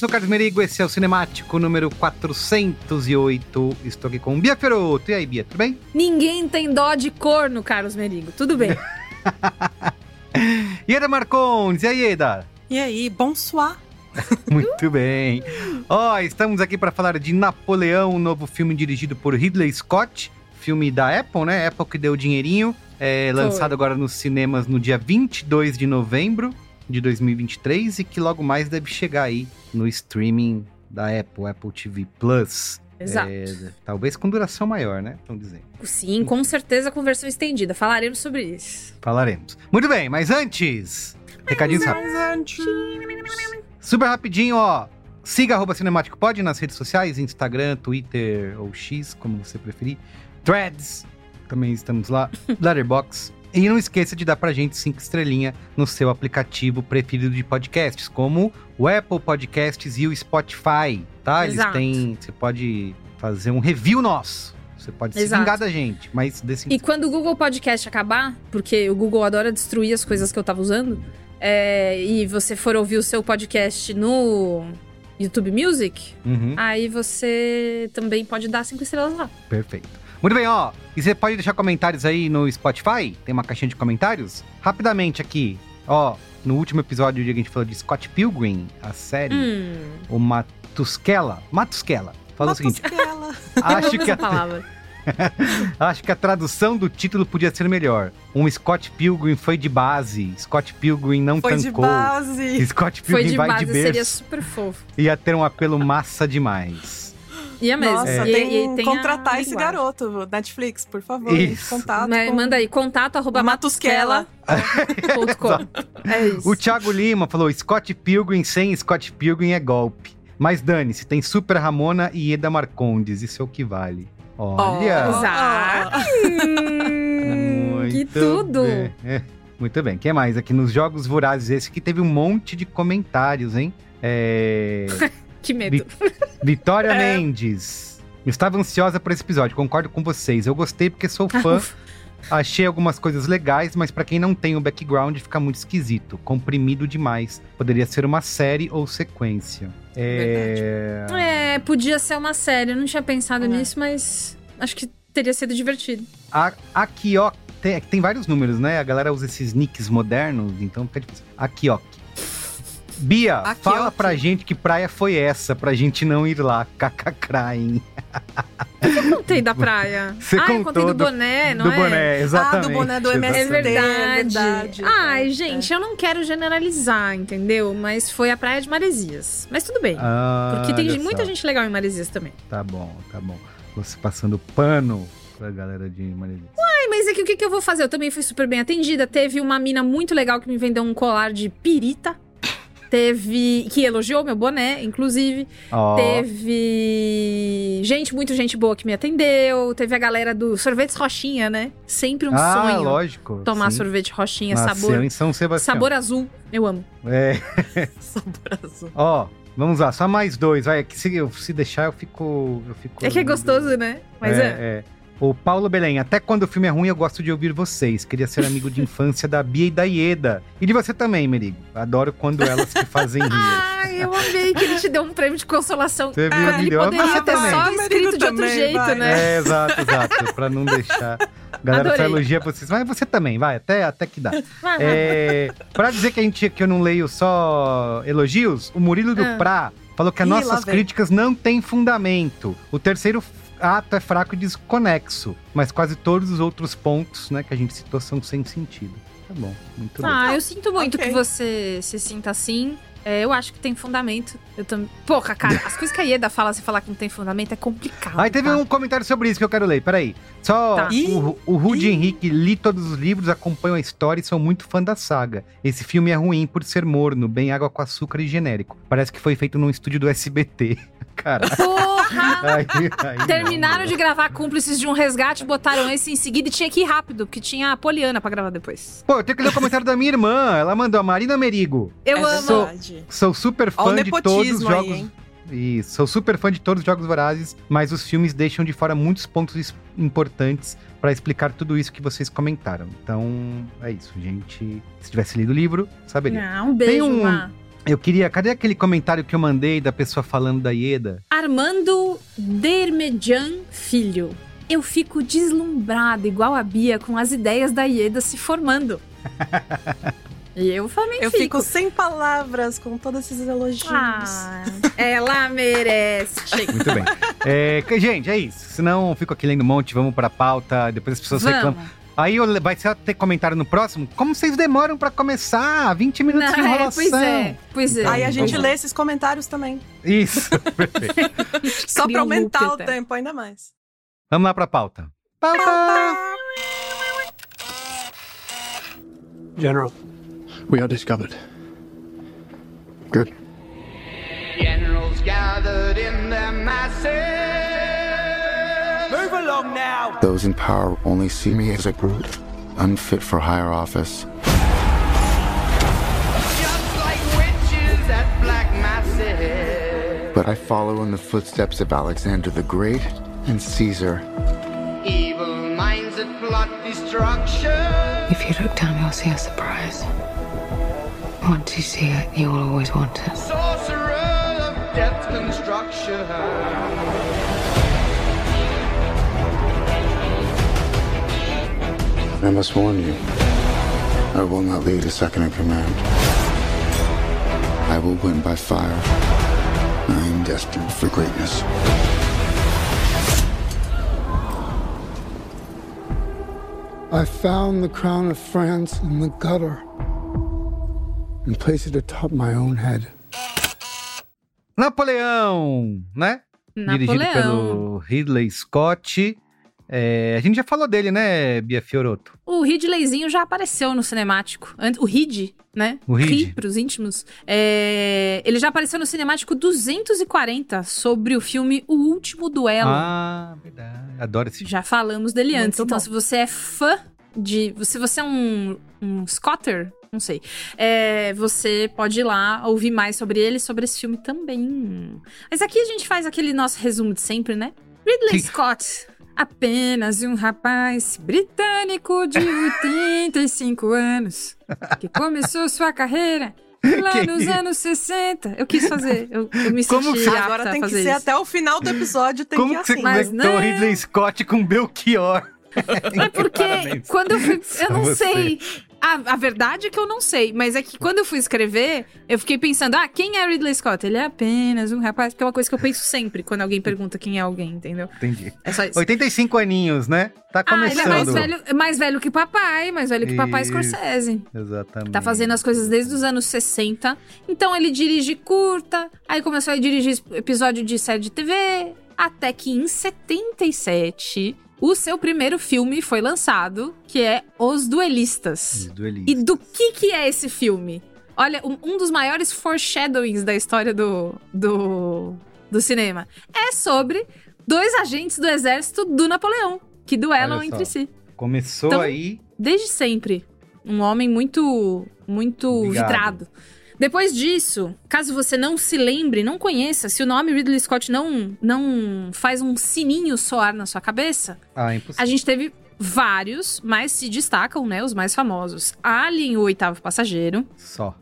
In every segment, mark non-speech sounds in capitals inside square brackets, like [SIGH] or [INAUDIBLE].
Olá, eu sou o Carlos Merigo, esse é o Cinemático número 408. Estou aqui com Bia Feroto. E aí, Bia, tudo bem? Ninguém tem dó de corno, Carlos Merigo. Tudo bem. [LAUGHS] Ieda Marcondes, e aí, Ieda? E aí, bonsoir. [LAUGHS] Muito bem. Ó, estamos aqui para falar de Napoleão, um novo filme dirigido por Ridley Scott. Filme da Apple, né? Apple que deu dinheirinho. É, lançado agora nos cinemas no dia 22 de novembro de 2023 e que logo mais deve chegar aí no streaming da Apple, Apple TV Plus. Exato. É, talvez com duração maior, né? Estão dizendo. Sim, com certeza com versão estendida. Falaremos sobre isso. Falaremos. Muito bem, mas antes, recadinhos rápidos. Antes... Super rapidinho, ó. Siga arroba Cinemático Pod nas redes sociais, Instagram, Twitter ou X, como você preferir. Threads, também estamos lá. [LAUGHS] Letterbox. E não esqueça de dar pra gente cinco estrelinhas no seu aplicativo preferido de podcasts, como o Apple Podcasts e o Spotify, tá? Eles Exato. têm. Você pode fazer um review nosso. Você pode se Exato. vingar da gente, mas desse E quando o Google Podcast acabar, porque o Google adora destruir as coisas que eu tava usando, é, e você for ouvir o seu podcast no YouTube Music, Uhum. aí você também pode dar cinco estrelas lá. Perfeito. Muito bem, ó. E você pode deixar comentários aí no Spotify? Tem uma caixinha de comentários? Rapidamente aqui, ó. No último episódio que a gente falou de Scott Pilgrim, a série, Hum, o Matusquela, Matusquela, falou o seguinte: Matusquela. [LAUGHS] acho que, a, palavra. [LAUGHS] acho que a tradução do título podia ser melhor. Um Scott Pilgrim foi de base, Scott Pilgrim não Foi de tancou. base. Scott Foi Pilgrim de vai base, de seria berço. super fofo. Ia ter um apelo massa demais. Ia mesmo. Nossa, E- tem, e que tem a contratar esse garoto, Netflix, por favor. Isso. Contato Mas com- Manda aí, contato arroba Matusquela. matusquela.com. É isso. O Thiago Lima falou: Scott Pilgrim sem Scott Pilgrim é golpe. Mas dane-se, tem Super Ramona e Eda Marcondes, isso é o que vale. Olha! Oh. Hum, que tudo. bem. É, muito bem, o que mais? Aqui nos Jogos Vorazes, esse que teve um monte de comentários, hein? É... [LAUGHS] Que medo. Vitória [LAUGHS] É. Mendes. Estava ansiosa por esse episódio, concordo com vocês. Eu gostei porque sou fã. Achei algumas coisas legais, mas pra quem não tem o background fica muito esquisito. Comprimido demais. Poderia ser uma série ou sequência. É... É, podia ser uma série. Eu não tinha pensado É. nisso, mas acho que teria sido divertido. A- Aqui, ó. Tem, tem vários números, né? A galera usa esses nicks modernos, então fica difícil. Aqui, ó. Bia, Aqui, fala ó. pra gente que praia foi essa, pra gente não ir lá. [LAUGHS] Cacacraem. Eu contei da praia. Você ah, eu contou contei do, do- boné, não do é? boné, exatamente. Ah, do boné do É MST. exatamente. verdade. verdade. Ai, É. gente, eu não quero generalizar, entendeu? Mas foi a praia de Maresias. Mas tudo bem. Ah, porque tem muita só. gente legal em Maresias também. Tá bom, tá bom. Você passando pano pra galera de Maresias. Ai, mas é que o que, que eu vou fazer? Eu também fui super bem atendida. Teve uma mina muito legal que me vendeu um colar de pirita. Teve. que elogiou meu boné, inclusive. Ó, Teve gente, muito gente boa que me atendeu. Teve a galera do sorvete Rochinha, né? Sempre um ah, sonho lógico. tomar sim. sorvete Rochinha, Nasceu sabor. em São Sebastião. Sabor azul. Eu amo. É, [LAUGHS] Sabor azul. ó, vamos lá, só mais dois. Vai, é que se, eu, se deixar eu fico, eu fico... É que é gostoso, né? Mas é. é. O Paulo Belém, até quando o filme é ruim, eu gosto de ouvir vocês. Queria ser amigo de [LAUGHS] infância da Bia e da Ieda. E de você também, Merigo. Adoro quando elas que fazem rir. Ai, eu amei que ele te deu um prêmio de consolação. Você viu, Quando ele poderia ter também. só escrito de outro também, jeito, vai. né? É, exato, exato. pra não [LAUGHS] deixar. A galera só elogia vocês. Mas você também, vai, até, até que dá. É, pra dizer que, a gente, que eu não leio só elogios, o Murilo do Ah. Prá falou que as Ih, nossas críticas não têm fundamento. O terceiro ato é fraco e desconexo, mas quase todos os outros pontos né, que a gente citou são sem sentido. Tá bom, muito bem. Ah, eu sinto muito Ok. que você se sinta assim. É, eu acho que tem fundamento. Eu também. Porra, cara, as coisas que a Ieda fala, se falar que não tem fundamento, é complicado. Aí teve tá? um comentário sobre isso que eu quero ler, peraí. Só Tá. o, o Rudy Ih. Henrique li todos os livros, acompanho a história e sou muito fã da saga. Esse filme é ruim por ser morno, bem água com açúcar e genérico. Parece que foi feito num estúdio do SBT. [LAUGHS] Cara, Porra! [LAUGHS] aí, aí Terminaram não, de gravar Cúmplices de um Resgate, botaram esse em seguida e tinha que ir rápido, porque tinha a Poliana pra gravar depois. Pô, eu tenho que ler o comentário da minha irmã. Ela mandou a Marina Merigo. Eu é amo. sou- verdade. Sou super fã de todos os aí, jogos. hein? Isso, sou super fã de todos os jogos vorazes, mas os filmes deixam de fora muitos pontos importantes pra explicar tudo isso que vocês comentaram. Então, é isso, gente. Se tivesse lido o livro, saberia. Ah, um beijo, Tem um- Má. Eu queria. Cadê aquele comentário que eu mandei da pessoa falando da Ieda? Armando Dermedian Filho. Eu fico deslumbrada, igual a Bia, com as ideias da Ieda se formando. [LAUGHS] e eu também Eu fico sem palavras com todos esses elogios. Ah, ela merece. Chega. [LAUGHS] Muito bem. É, gente, é isso. Senão eu fico aqui lendo um monte, vamos pra pauta, depois as pessoas reclamam. Vamos. Aí eu- vai ser ter comentário no próximo? Como vocês demoram pra começar? 20 minutos de Não, é, enrolação. pois é, pois é. Aí a gente lê esses comentários também. Isso, [LAUGHS] perfeito. Só loop aumentar o até. tempo ainda mais. Vamos lá pra pauta. Pauta! General, we are discovered. Good. Generals gathered in their masses. Move along now. Those in power only see me as a brute, unfit for higher office. Just like witches at black masses. But I follow in the footsteps of Alexander the Great and Caesar. Evil minds that plot destruction. If you look down, you'll see a surprise. Once you see it, you will always want it. Sorcerer of death construction. I must warn you, I will not lead a second in command. I will win by fire. I am destined for greatness. I found the crown of France in the gutter and placed it atop my own head. Napoleão, né? Dirigido Napoleão. pelo Ridley Scott. É, a gente já falou dele, né, Bia Fioroto? O Ridleyzinho já apareceu no cinemático. O Rid, né? O Rid. Ri pros íntimos. É, Ele já apareceu no cinemático 240 sobre o filme O Último Duelo. Ah, verdade. Adoro esse filme. Já falamos dele Muito antes. Então, bom. se você é fã de. Se você é um, um Scotter, não sei. é, você pode ir lá ouvir mais sobre ele, sobre esse filme também. Mas aqui a gente faz aquele nosso resumo de sempre, né? Ridley Sim. Scott. Apenas um rapaz britânico de 85 [LAUGHS] anos que começou sua carreira lá Que nos isso? anos 60. Eu quis fazer. Eu, eu me Como senti Agora a tem que ser isso. até o final do episódio, tem Como que ir você assim. Mas conectou não. Ridley Scott com Belchior? É porque Parabéns. quando eu fui. Eu não você. sei. A, a verdade é que eu não sei, mas é que quando eu fui escrever, eu fiquei pensando, ah, quem é Ridley Scott? Ele é apenas um rapaz, porque é uma coisa que eu penso sempre quando alguém pergunta quem é alguém, entendeu? Entendi. É só isso. 85 aninhos, né? Tá Ah, ele começando. é mais velho, mais velho que papai, mais velho que papai Isso. Scorsese. Exatamente. Tá fazendo as coisas desde os anos 60. Então ele dirige curta, aí começou a dirigir episódio de série de TV, até que em 77 o seu primeiro filme foi lançado, que é Os Duelistas. Os duelistas. E do que que é esse filme? Olha, um, um dos maiores foreshadowings da história do, do, do cinema. É sobre dois agentes do exército do Napoleão, que duelam entre si. Começou Então- aí. Desde sempre. Um homem muito, muito Obrigado. vidrado. Depois disso, caso você não se lembre, não conheça, se o nome Ridley Scott não, não faz um sininho soar na sua cabeça, Ah, impossível. a gente teve vários, mas se destacam, né, os mais famosos. Alien, o oitavo passageiro, Só.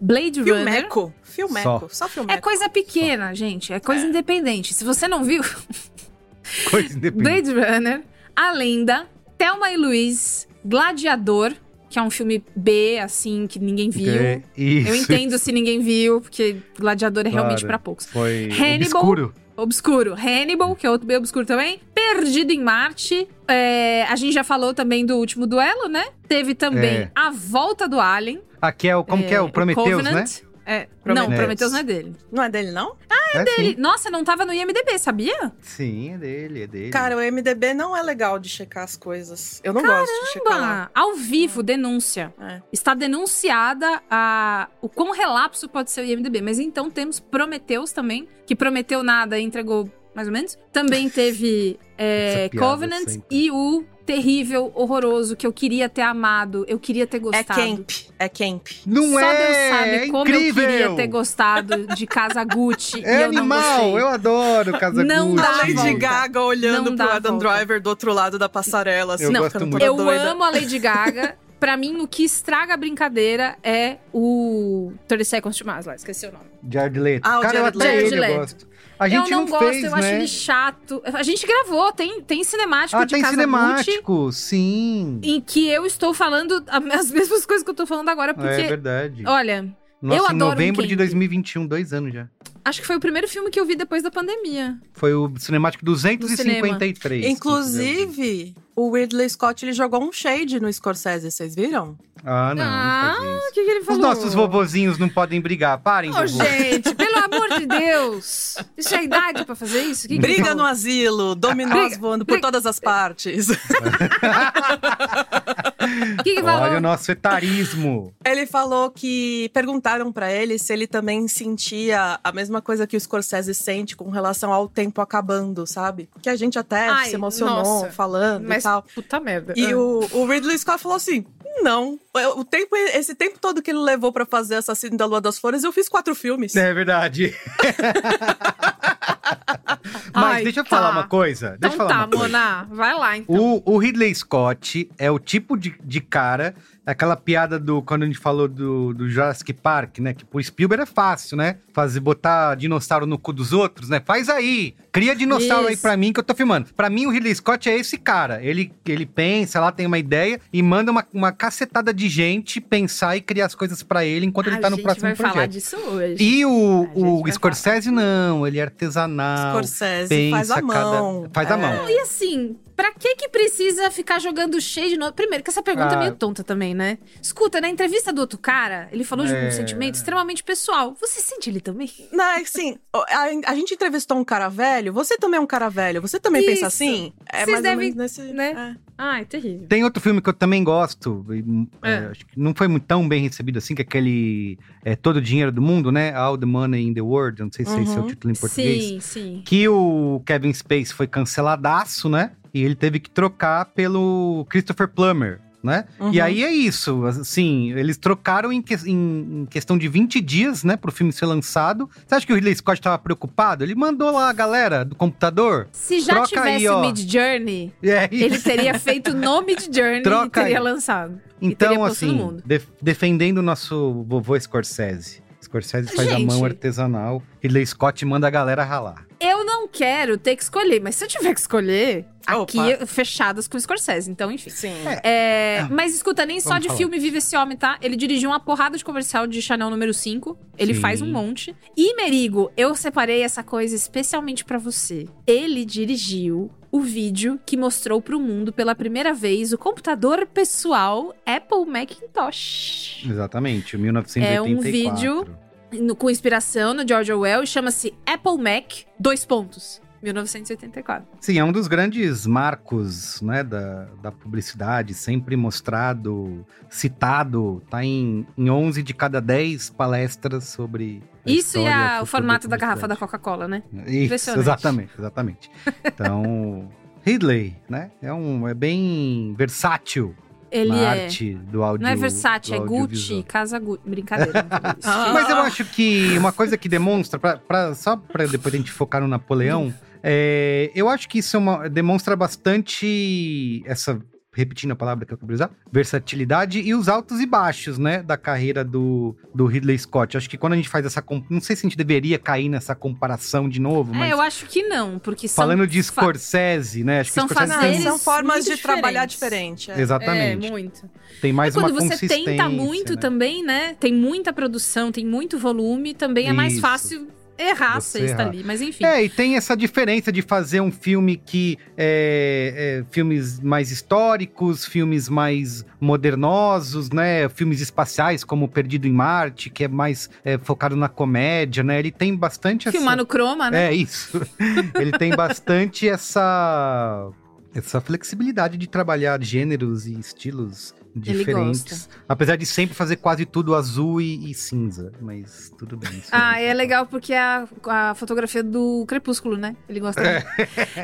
Blade Runner. Filmeco. Filmeco. Só, filmeco. É coisa pequena, gente, é coisa independente. Se você não viu, Coisa independente. Blade Runner, A Lenda, Thelma e Luiz, Gladiador, que é um filme B, assim, que ninguém viu. É, Eu entendo se ninguém viu, porque Gladiador é realmente Claro. pra poucos. Foi Hannibal. obscuro. Obscuro. Hannibal, que é outro bem obscuro também. Perdido em Marte. É, a gente já falou também do último duelo, né? Teve também É. A Volta do Alien. Aqui é o, como que é? O Prometheus, né? Covenant. É, Prometheus. Não, Prometheus não é dele. Não é dele, não? É, Ele, sim. nossa, não tava no IMDB, sabia? Sim, é dele, é dele. Cara, o MDB não é legal de checar as coisas. Eu não gosto de checar lá. Ah, ao vivo, denúncia. É. Está denunciada a, o quão relapso pode ser o IMDB. Mas então temos Prometheus também, que prometeu nada e entregou mais ou menos. Também teve [LAUGHS] é, Covenant sempre. e o terrível, horroroso, que eu queria ter amado, eu queria ter É gostado. camp. É camp. Não Só é! Deus sabe é como incrível! eu queria ter gostado de Casa Gucci É [LAUGHS] e eu não animal! gostei. Eu adoro Casa Não Gucci. dá A Lady volta. Gaga olhando Não pro dá Adam volta. Driver do outro lado da passarela, assim, Eu Não, gosto muito. Eu doida. amo a Lady Gaga. [LAUGHS] Pra mim, o que estraga a brincadeira é o 30 Seconds to Mars lá, esqueci o nome. Jared Leto. Ah, o Cara, eu Jared Leto. eu Jared gosto. A gente eu não, gosto, fez, eu né? acho ele chato. A gente gravou, tem, tem cinemático Ah, de tem Casa cinemático, sim. em que eu estou falando as [LAUGHS] mesmas coisas que eu tô falando agora, É porque, verdade. olha, Nossa, eu em adoro um novembro de camp. 2021, dois anos já. Acho que foi o primeiro filme que eu vi depois da pandemia. Foi o cinemático 253. se Inclusive, o Ridley Scott ele jogou um shade no Scorsese, vocês viram? Ah, não. Ah, O que, que ele Os falou? nossos vovozinhos não podem brigar. Parem, Ô, vovô. gente, [LAUGHS] pelo amor de Deus! Isso é idade pra fazer isso? O que que ele Briga falou? no asilo, dominós voando por briga- todas as partes. O [LAUGHS] que, que falou? Olha o nosso etarismo. Ele falou que perguntaram pra ele se ele também sentia a mesma coisa que o Scorsese sente com relação ao tempo acabando, sabe? Que a gente até Ai, se emocionou nossa. falando Mas e tal. puta merda. E Ah. o, o Ridley Scott falou assim: não. O tempo, esse tempo todo que ele levou pra fazer Assassino da Lua das Flores, eu fiz quatro filmes. É verdade. [LAUGHS] Mas Ai, deixa eu tá. falar uma coisa. Então Deixa eu falar tá, uma coisa. Mona, vai lá então. O, o Ridley Scott é o tipo de, de cara, aquela piada do quando a gente falou do, do Jurassic Park, né? Que pro Spielberg é fácil, né? Fazer, botar dinossauro no cu dos outros, né? Faz aí! Cria dinossauro aí Isso. pra mim que eu tô filmando. Pra mim, o Ridley Scott é esse cara. Ele, ele pensa lá, tem uma ideia e manda uma, uma cacetada de gente pensar e criar as coisas pra ele enquanto ele a tá no gente próximo vai projeto. falar disso hoje. E o, A gente o vai Scorsese, não, ele é artesanal. Scorsese pensa faz a mão. cada- Faz a É. mão. E assim, pra que que precisa ficar jogando cheio de novo? Primeiro, que essa pergunta Ah. é meio tonta também, né? Escuta, na entrevista do outro cara, ele falou de É. um sentimento extremamente pessoal. Você sente ele também? Não, é assim, a, a gente entrevistou um cara velho, você também é um cara velho, você também pensa Isso. assim? É Vocês mais ou devem, menos nesse. né? é. Ai, terrível. Tem outro filme que eu também gosto, e, é, É. acho que não foi muito tão bem recebido assim, que é aquele é, Todo o Dinheiro do Mundo, né? All the Money in the World, não sei se esse é o Uhum. título em português. Sim, sim. Que o Kevin Space foi canceladaço, né? E ele teve que trocar pelo Christopher Plummer, né? Uhum. E aí é isso, assim, eles trocaram em, que- em- em questão de 20 dias, né, pro filme ser lançado. Você acha que o Ridley Scott tava preocupado? Ele mandou lá a galera do computador. Se já Troca tivesse aí. Mid Journey, aí, [LAUGHS] ele teria feito no [LAUGHS] Mid Journey Troca e teria aí. lançado. Então, assim, def- defendendo o nosso vovô Scorsese. Scorsese faz a Gente. mão artesanal. Ridley Scott manda a galera ralar. Não quero ter que escolher, mas se eu tiver que escolher, aqui Opa. fechadas com o Scorsese, então enfim. Sim. É, mas escuta, nem só Vamos de falar. filme vive esse homem, tá? Ele dirigiu uma porrada de comercial de Chanel número 5. Ele Sim. faz um monte. E, Merigo, eu separei essa coisa especialmente pra você. Ele dirigiu o vídeo que mostrou pro mundo pela primeira vez o computador pessoal Apple Macintosh. Exatamente, o 1984. É um vídeo no- com inspiração no George Orwell e chama-se Apple Mac, dois pontos. 1984. Sim, é um dos grandes marcos né, da, da publicidade, sempre mostrado, citado. Tá em, em 11 de cada 10 palestras sobre. Isso e a- o formato da garrafa da. Coca-Cola, né? Isso, exatamente, exatamente. [LAUGHS] Então, Ridley, né? É, um, é bem versátil Ele na é. arte do áudio. Não é Versace, é. Gucci, Casa [LAUGHS] Gucci. Brincadeira. Ah. Mas eu acho que uma coisa que demonstra, pra, pra- só pra depois a gente focar no Napoleão, é, eu acho que isso é uma- demonstra bastante essa repetindo a palavra que eu queria usar, versatilidade e os altos e baixos, né, da carreira do, do Ridley Scott. Acho que quando a gente faz essa, não sei se a gente deveria cair nessa comparação de novo, mas É, eu acho que não, porque são falando de fa- Scorsese, né, acho são que Scorsese são formas de trabalhar diferentes. diferente. é. exatamente, É, muito. tem mais quando uma você consistência, tenta muito né? também, né? Tem muita produção, tem muito volume, também é mais Isso. fácil errar Você sexta errar. ali. Mas enfim. É, e tem essa diferença de fazer um filme que é, é, filmes mais históricos, filmes mais modernosos, né? Filmes espaciais, como Perdido em Marte, que é mais é, focado na comédia, né? Ele tem bastante essa... Filmar no croma, né? É isso. [LAUGHS] Ele tem bastante essa essa flexibilidade de trabalhar gêneros e estilos diferentes. Apesar de sempre fazer quase tudo azul e, e cinza, mas tudo bem. Ah, aí. é legal porque é a, a fotografia do Crepúsculo, né? Ele gosta. muito.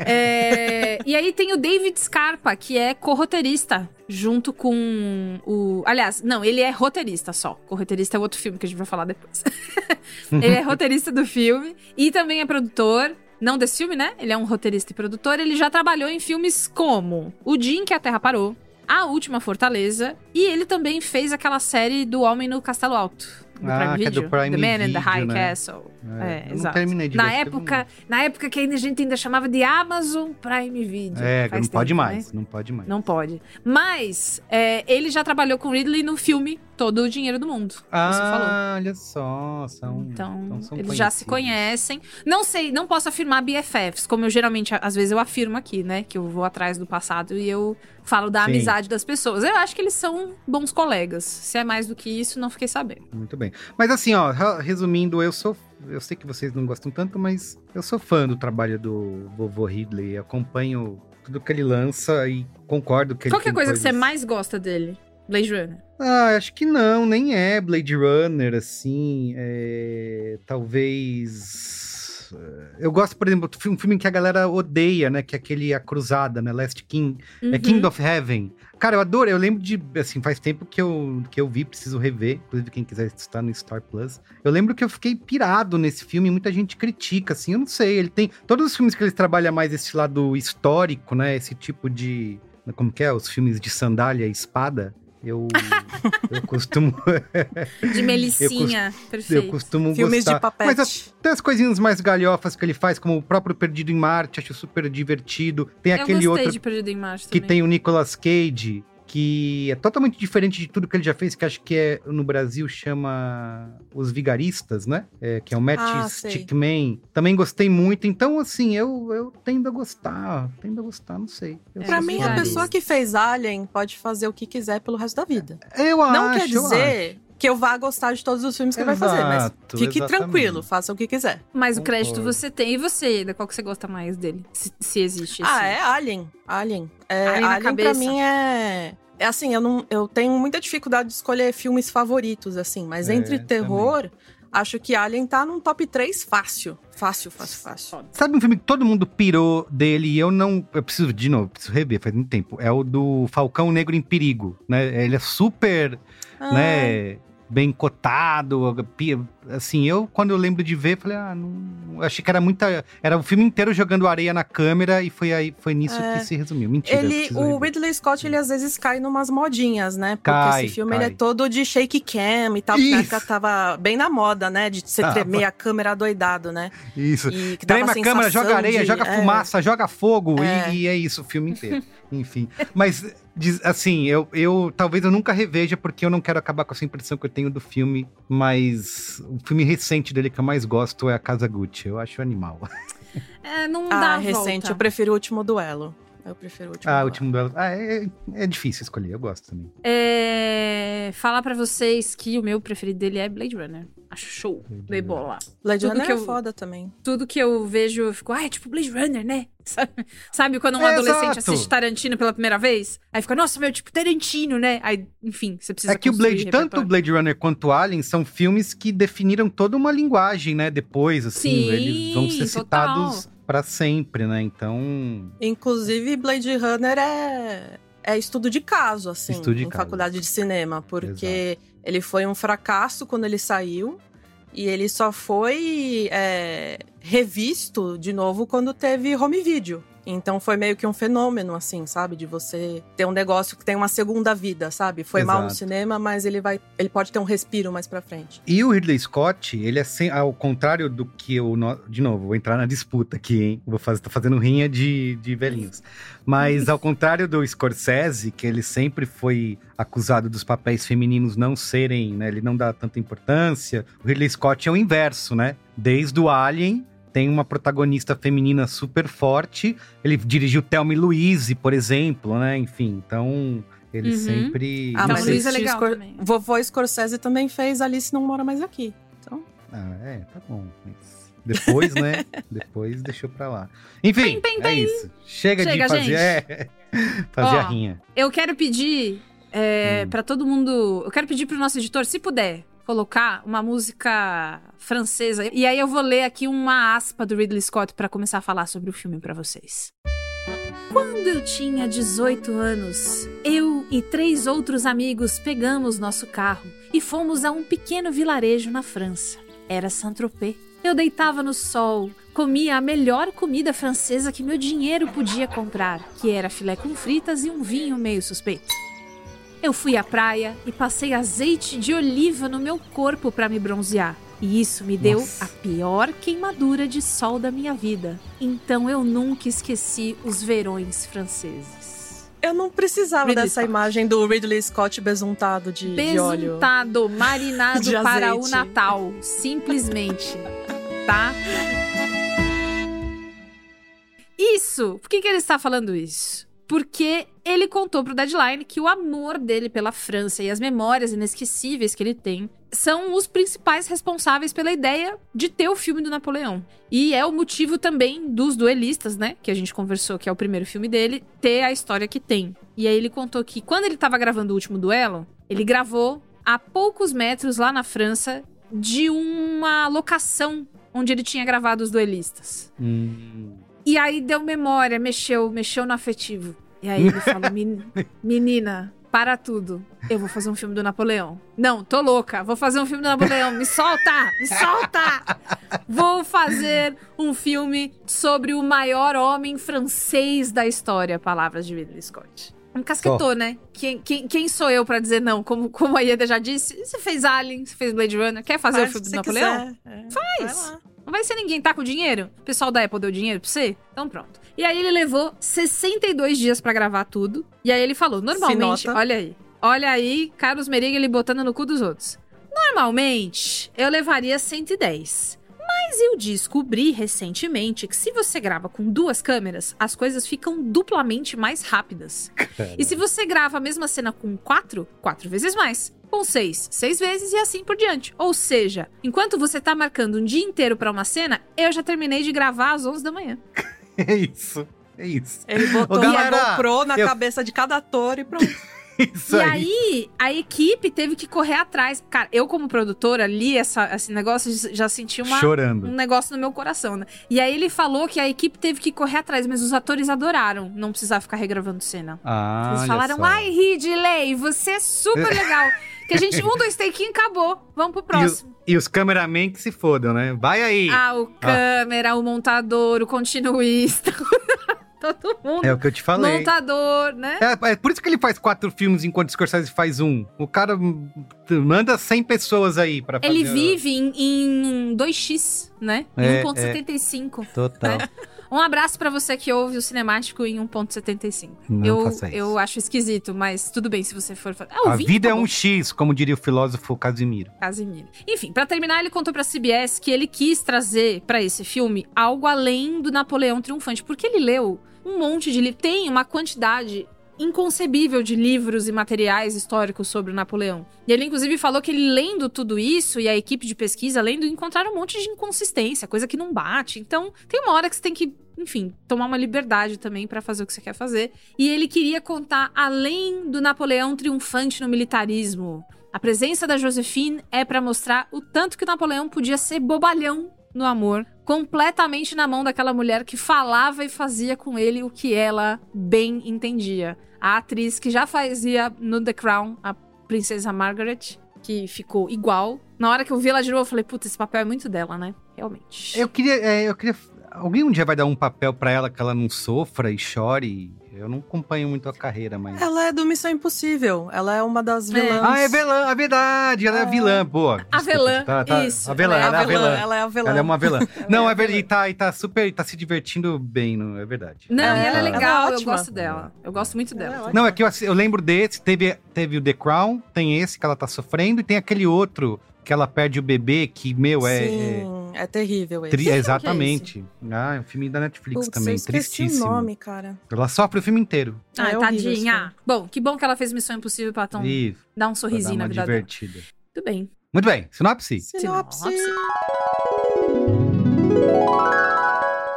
É, e aí tem o David Scarpa, que é co-roteirista, junto com o. Aliás, não, ele é roteirista só. Co-roteirista é outro filme que a gente vai falar depois. ele é roteirista do filme e também é produtor. Não desse filme, né? Ele é um roteirista e produtor. Ele já trabalhou em filmes como O Dia em que a Terra Parou, A Última Fortaleza, e ele também fez aquela série do Homem no Castelo Alto. Do Ah, Prime que é do Video, Prime The Man in the Video, High né? Castle. É, É, exato. terminei de na ver, época, na época que a gente ainda chamava de Amazon Prime Video. É, não pode tempo, mais, né? não pode mais. Não pode. Mas é, ele já trabalhou com Ridley no filme Todo o Dinheiro do Mundo. Ah, olha só, são, Então, são eles já se conhecem. Não sei, não posso afirmar BFFs, como eu geralmente, às vezes eu afirmo aqui, né? Que eu vou atrás do passado e eu falo da Sim. amizade das pessoas. Eu acho que eles são bons colegas. Se é mais do que isso, não fiquei sabendo. Muito bem. Mas assim, ó, re- resumindo, eu sou. Eu sei que vocês não gostam tanto, mas eu sou fã do trabalho do vovô Ridley. Acompanho tudo que ele lança e concordo que ele Qual que é a coisa que você coisas- mais gosta dele? Blade Runner. Ah, acho que não, nem é Blade Runner, assim. É, talvez. Eu gosto, por exemplo, de um filme que a galera odeia, né? Que é aquele A Cruzada, né? Last King. É Uhum. King of Heaven. Cara, eu adoro. Eu lembro de. Assim, faz tempo que eu, que eu vi, preciso rever. Inclusive, quem quiser estar no Star Plus. Eu lembro que eu fiquei pirado nesse filme. Muita gente critica, assim. Eu não sei. Ele tem. Todos os filmes que eles trabalham mais esse lado histórico, né? Esse tipo de. Como que é? Os filmes de sandália e espada. Eu, eu costumo. [LAUGHS] De Melicinha. Eu Perfeito. costumo Filmes gostar. de papete. Mas as- tem as coisinhas mais galhofas que ele faz, como o próprio Perdido em Marte, acho super divertido. Tem eu aquele gostei outro de Perdido em Marte que também. tem o Nicolas Cage, que é totalmente diferente de tudo que ele já fez, que acho que é no Brasil chama Os Vigaristas, né? É, que é o Matt Ah, sei. Stickman. Também gostei muito. Então, assim, eu, eu tendo a gostar. Tendo a gostar, não sei. Eu É, Pra mim, a Vigarista. pessoa que fez Alien pode fazer o que quiser pelo resto da vida. Eu Não acho, quer eu dizer que eu vá gostar de todos os filmes que ele vai fazer, mas Exato, fique exatamente. tranquilo, faça o que quiser. Mas o crédito você tem. E você, Eda? Qual que você gosta mais dele? Se, se existe esse. Ah, é Alien. Alien. É, Alien Alien, pra mim é. É assim, eu, não, eu tenho muita dificuldade de escolher filmes favoritos, assim, mas É, entre terror, acho que Alien tá num top 3 fácil. Fácil, fácil, fácil. Sabe um filme que todo mundo pirou dele e eu não. Eu preciso, de novo, preciso rever, faz muito tempo. É o do Falcão Negro em Perigo, né? Ele é super, Ah, né? Bem cotado. Assim, eu, quando eu lembro de ver, falei, ah, não. Achei que era muita. Era o filme inteiro jogando areia na câmera e foi, aí, foi nisso É. que se resumiu. Mentira. Ele, o. Ridley Scott, ele às vezes cai numas modinhas, né? Porque Cai, esse filme ele cai. é todo de shake cam e tal. porque Isso. época tava bem na moda, né? De você Tava. tremer a câmera doidado, né? Isso. E Trema a câmera, joga areia, de- joga é. fumaça, joga fogo É. E, e é isso o filme inteiro. [LAUGHS] Enfim. Mas, diz- assim, eu, eu talvez eu nunca reveja porque eu não quero acabar com essa impressão que eu tenho do filme. Mas o filme recente dele que eu mais gosto é A Casa Gucci. Eu acho animal. É, não dá Ah, recente, eu volta. prefiro o último duelo. Eu prefiro o último Ah, o duelo. último duelo. Ah, é, é difícil escolher, eu gosto também. É, falar pra vocês que o meu preferido dele é Blade Runner. Acho show. Dei bola. Blade tudo Runner que é eu- foda também. Tudo que eu vejo, eu fico, ah, é tipo Blade Runner, né? [LAUGHS] Sabe, Sabe quando um É, adolescente exato. assiste Tarantino pela primeira vez? Aí fica, nossa, meu, tipo Tarantino, né? Aí, enfim, você precisa É que o Blade, tanto o. Blade Runner quanto o Alien são filmes que definiram toda uma linguagem, né? Depois, assim, Sim, eles vão ser total. citados pra sempre, né? Então, Inclusive, Blade Runner é, é estudo de caso, assim, Estudo de em caso. faculdade de cinema, porque ele foi um fracasso quando ele saiu e ele só foi é, revisto de novo quando teve home video. Então foi meio que um fenômeno, assim, sabe? De você ter um negócio que tem uma segunda vida, sabe? Foi mal no Exato. cinema, mas ele vai. Ele pode ter um respiro mais pra frente. E o Ridley Scott, ele é sem, ao contrário do que eu. De novo, vou entrar na disputa aqui, hein? Vou fazer, tô fazendo rinha de, de velhinhos. Mas ao contrário do Scorsese, que ele sempre foi acusado dos papéis femininos não serem, né? Ele não dá tanta importância. O Ridley Scott é o inverso, né? Desde o Alien. Tem uma protagonista feminina super forte. Ele dirigiu Thelma e Louise, por exemplo, né? Enfim, então ele Uhum. sempre. Ah, mas Luiz é legal Scor- também. Vovô Scorsese também fez Alice Não Mora Mais Aqui. Então, Ah, é, tá bom. Mas depois, né? [LAUGHS] depois deixou pra lá. Enfim, Pim, pim, é isso. Chega, Chega, de fazer, gente. é, [LAUGHS] fazer Ó, a rinha. Eu quero pedir é, Hum. pra todo mundo. Eu quero pedir pro nosso editor, se puder, colocar uma música francesa. E aí eu vou ler aqui uma aspa do Ridley Scott pra começar a falar sobre o filme pra vocês. Quando eu tinha 18 anos, eu e três outros amigos pegamos nosso carro e fomos a um pequeno vilarejo na França. Era Saint-Tropez. Eu deitava no sol, comia a melhor comida francesa que meu dinheiro podia comprar, que era filé com fritas e um vinho meio suspeito. Eu fui à praia e passei azeite de oliva no meu corpo para me bronzear. E isso me deu Nossa. a pior queimadura de sol da minha vida. Então eu nunca esqueci os verões franceses. eu não precisava Ridley dessa Scott. imagem do Ridley Scott besuntado de, de óleo. Besuntado, marinado [LAUGHS] De para o. Natal. Simplesmente. Tá? Isso! Por que, que ele está falando isso? Porque ele contou pro Deadline que o amor dele pela França e as memórias inesquecíveis que ele tem são os principais responsáveis pela ideia de ter o filme do Napoleão. E é o motivo também dos duelistas, né? Que a gente conversou, que é o primeiro filme dele, ter a história que tem. E aí ele contou que quando ele tava gravando o último duelo, ele gravou a poucos metros lá na França de uma locação onde ele tinha gravado os duelistas. Hum, E aí deu memória, mexeu, mexeu no afetivo. E aí ele "Men- [LAUGHS] Menina, para tudo. Eu vou fazer um filme do Napoleão. Não, tô louca. Vou fazer um filme do Napoleão. Me solta! Me solta! Vou fazer um filme sobre o maior homem francês da história. Palavras de Ridley Scott. Encasquetou, né? Quem, quem, quem sou eu pra dizer não? Como, como a Ieda já disse, você fez Alien, você fez Blade Runner, quer fazer Faz o filme do Napoleão? É, Faz. Não vai ser ninguém tá com dinheiro? O pessoal da Apple deu dinheiro pra você? Então pronto. E aí ele levou 62 dias pra gravar tudo. E aí ele falou, normalmente, olha aí. Olha aí, Carlos Meriga ele botando no cu dos outros. Normalmente, eu levaria 110. Mas eu descobri recentemente que se você grava com duas câmeras, as coisas ficam duplamente mais rápidas. E se você grava a mesma cena com quatro, quatro vezes mais. Com seis, seis vezes e assim por diante. Ou seja, enquanto você tá marcando um dia inteiro pra uma cena, eu já terminei de gravar às 11 da manhã. [LAUGHS] é isso. É isso. Ele botou Ô, galera, a GoPro na eu- cabeça de cada ator e pronto. [LAUGHS] [LAUGHS] Isso e aí. aí, a equipe teve que correr atrás. Cara, eu como produtora li essa, esse negócio e já senti uma, Chorando. um negócio no meu coração, né? E aí ele falou que a equipe teve que correr atrás, mas os atores adoraram não precisar ficar regravando cena. Ah, Eles falaram, só. ai, Ridley, você é super [LAUGHS] legal. que a gente, um, dois, take acabou. Vamos pro E, o- próximo. e os cameramen que se fodam, né? Vai aí. Ah, o câmera, o montador, o continuista. [LAUGHS] Todo mundo. é o que eu te falei. Montador, né? É, é por isso que ele faz quatro filmes enquanto o Scorsese faz um. O cara manda 100 pessoas aí pra fazer. Ele vive em, em 2x, né? É, Em 1.75. Total. Um abraço pra você que ouve o cinemático em 1.75. Não Eu, eu acho esquisito, mas tudo bem se você for. Ah, A vida tá é bom. um X, como diria o filósofo Casimiro. Casimiro. Enfim, pra terminar, ele contou pra CBS que ele quis trazer pra esse filme algo além do Napoleão Triunfante, porque ele leu um monte de livros. Tem uma quantidade inconcebível de livros e materiais históricos sobre o Napoleão. E ele, inclusive, falou que ele lendo tudo isso e a equipe de pesquisa lendo, encontraram um monte de inconsistência, coisa que não bate. Então, tem uma hora que você tem que, enfim, tomar uma liberdade também pra fazer o que você quer fazer. E ele queria contar além do Napoleão triunfante no militarismo. A presença da Josephine é pra mostrar o tanto que o Napoleão podia ser bobalhão no amor, completamente na mão daquela mulher que falava e fazia com ele o que ela bem entendia. A atriz que já fazia no The Crown, a princesa Margaret, que ficou igual. Na hora que eu vi ela de novo, eu falei, puta, esse papel é muito dela, né? Realmente. Eu queria, é, eu queria alguém um dia vai dar um papel pra ela que ela não sofra e chore? Eu não acompanho muito a carreira, mas. Ela é do Missão Impossível. Ela é uma das vilãs. Ah, é vilã, é verdade. Ela é, É. vilã, boa. A vilã, tá- tá- isso. A vilã, ela, ela é a vilã. Ela é a vilã. Ela é uma vilã. [LAUGHS] Ela Não, é é a verdade. vilã. E tá, e tá super. Tá se divertindo bem, não é verdade. Não, É, e ela é ela é legal, eu gosto dela. Eu gosto muito Ela dela. é. Não, é que eu, eu lembro desse, teve, teve o The Crown, tem esse que ela tá sofrendo, e tem aquele outro que ela perde o bebê, que, meu, é. É é, terrível esse. tri- que [LAUGHS] é exatamente. Ah, é um filme da Netflix Putz, também, eu tristíssimo. o nome, cara. Ela sofre o filme inteiro. Ai, É horrível esse tadinha. Bom, que bom que ela fez Missão Impossível pra então, E dar um sorrisinho na vida dela. divertida. Tudo bem. Muito bem, sinopse? Sinopse.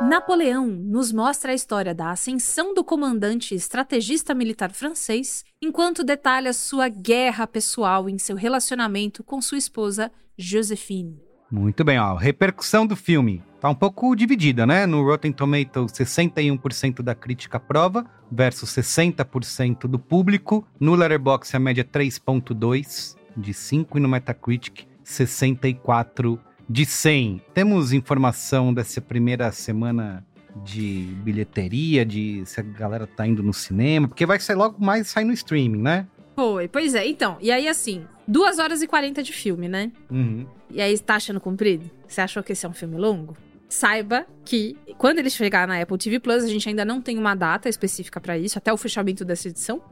Napoleão nos mostra a história da ascensão do comandante e estrategista militar francês, enquanto detalha sua guerra pessoal em seu relacionamento com sua esposa Josephine. Muito bem, ó. Repercussão do filme. Tá um pouco dividida, né? No Rotten Tomatoes, 61% da crítica aprova versus 60% do público. No Letterboxd, a média é 3.2 de 5 e no Metacritic, 64 de 100. Temos informação dessa primeira semana de bilheteria, de se a galera tá indo no cinema, porque vai sair logo mais sair no streaming, né? Foi, pois é. Então, e aí assim, 2 horas e 40 de filme, né? Uhum. E aí, tá achando comprido? Você achou que esse é um filme longo? Saiba que quando ele chegar na Apple TV Plus, a gente ainda não tem uma data específica pra isso, até o fechamento dessa edição.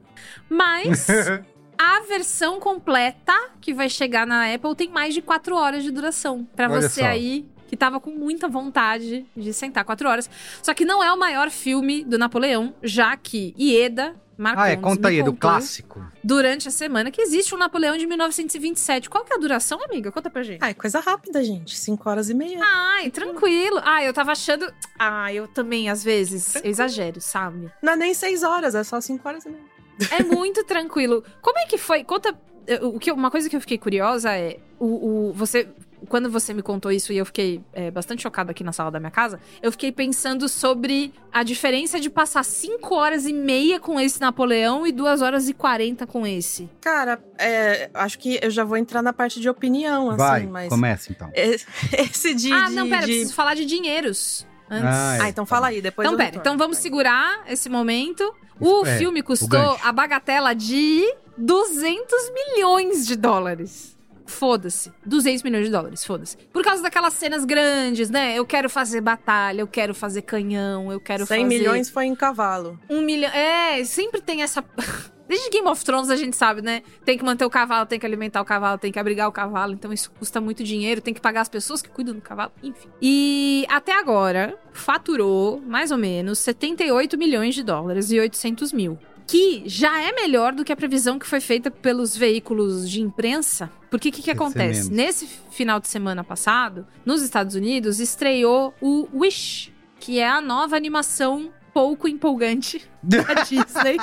Mas [LAUGHS] a versão completa que vai chegar na Apple tem mais de 4 horas de duração. Pra Olha você só. aí que tava com muita vontade de sentar 4 horas. Só que não é o maior filme do Napoleão, já que Ieda Marcondes ah, é, conta aí, do contou clássico. durante a semana que existe um Napoleão de 1927. Qual que é a duração, amiga? Conta pra gente. Ah, é coisa rápida, gente. Cinco horas e meia. Ai, tranquilo. Ai, eu tava achando. Ah, eu também, às vezes, eu exagero, sabe? Não é nem seis horas, é só cinco horas e meia. É [LAUGHS] muito tranquilo. Como é que foi? Conta. eh, O que, uma coisa que eu fiquei curiosa é. O, o- você. Quando você me contou isso e eu fiquei eh, bastante chocada aqui na sala da minha casa, eu fiquei pensando sobre a diferença de passar 5 horas e meia com esse Napoleão e 2 horas e 40 com esse. Cara, é, acho que eu já vou entrar na parte de opinião, assim, Vai, mas. começa então. [LAUGHS] Esse, esse de. ah, de- não, pera, de- preciso falar de dinheiros. Antes. Ah, é. Ah, então fala aí, depois Então, eu pera, retorno. então vamos Vai. segurar esse momento. O É, filme custou a bagatela de 200 milhões de dólares. Foda-se. 200 milhões de dólares, foda-se. Por causa daquelas cenas grandes, né? Eu quero fazer batalha, eu quero fazer canhão, eu quero 100 fazer... milhões foi em cavalo. Um milhão... É, sempre tem essa... [LAUGHS] Desde Game of Thrones a gente sabe, né? Tem que manter o cavalo, tem que alimentar o cavalo, tem que abrigar o cavalo. Então isso custa muito dinheiro, tem que pagar as pessoas que cuidam do cavalo, enfim. E até agora, faturou, mais ou menos, 78 milhões de dólares e 800 mil. Que já é melhor do que a previsão que foi feita pelos veículos de imprensa. Porque o que, que acontece? Nesse final de semana passado, nos Estados Unidos, estreou o Wish, que é a nova animação pouco empolgante [LAUGHS] da Disney.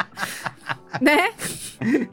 [LAUGHS] né?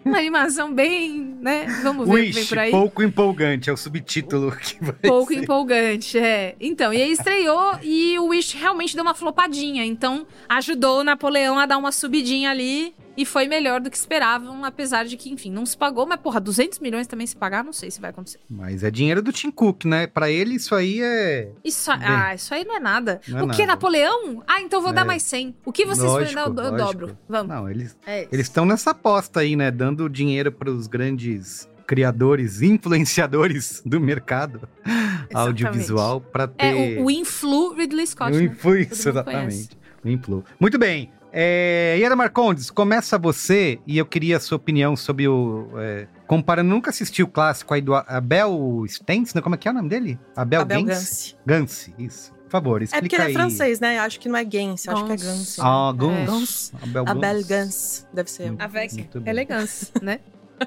Uma animação bem, né? Vamos ver o que vem Wish, por aí. pouco empolgante, é o subtítulo que vai Pouco ser. empolgante, é. Então, e aí estreou e o Wish realmente deu uma flopadinha. Então, ajudou o Napoleão a dar uma subidinha ali e foi melhor do que esperavam, apesar de que, enfim, não se pagou. Mas, porra, 200 milhões também se pagar, não sei se vai acontecer. Mas é dinheiro do Tim Cook, né? Pra ele isso aí é... Isso, Bem, ah, isso aí não é nada. não é o que. Napoleão? Ah, então vou É. dar mais 100. O que vocês Lógico, eu lógico. dobro. Vamos. Não, eles É estão nessa aposta aí, né? Dando dinheiro para os grandes criadores, influenciadores do mercado [LAUGHS] audiovisual para ter... É o, o Influ Ridley Scott. O né? influ, mundo exatamente. O influ. Muito bem. É, Yara Marcondes, começa você e eu queria a sua opinião sobre o. É, comparando, nunca assisti o clássico aí do Abel Stentz, né? Como é que é o nome dele? Abel, Abel Gance? Gance. Gance, isso. Por favor, É explica porque ele é aí. francês, né? Acho que não é Gance, acho que é Gance. Gance. Ah, É. Gance. Gance. Abel Abel Gance, deve ser. Avec elegância, [LAUGHS] né?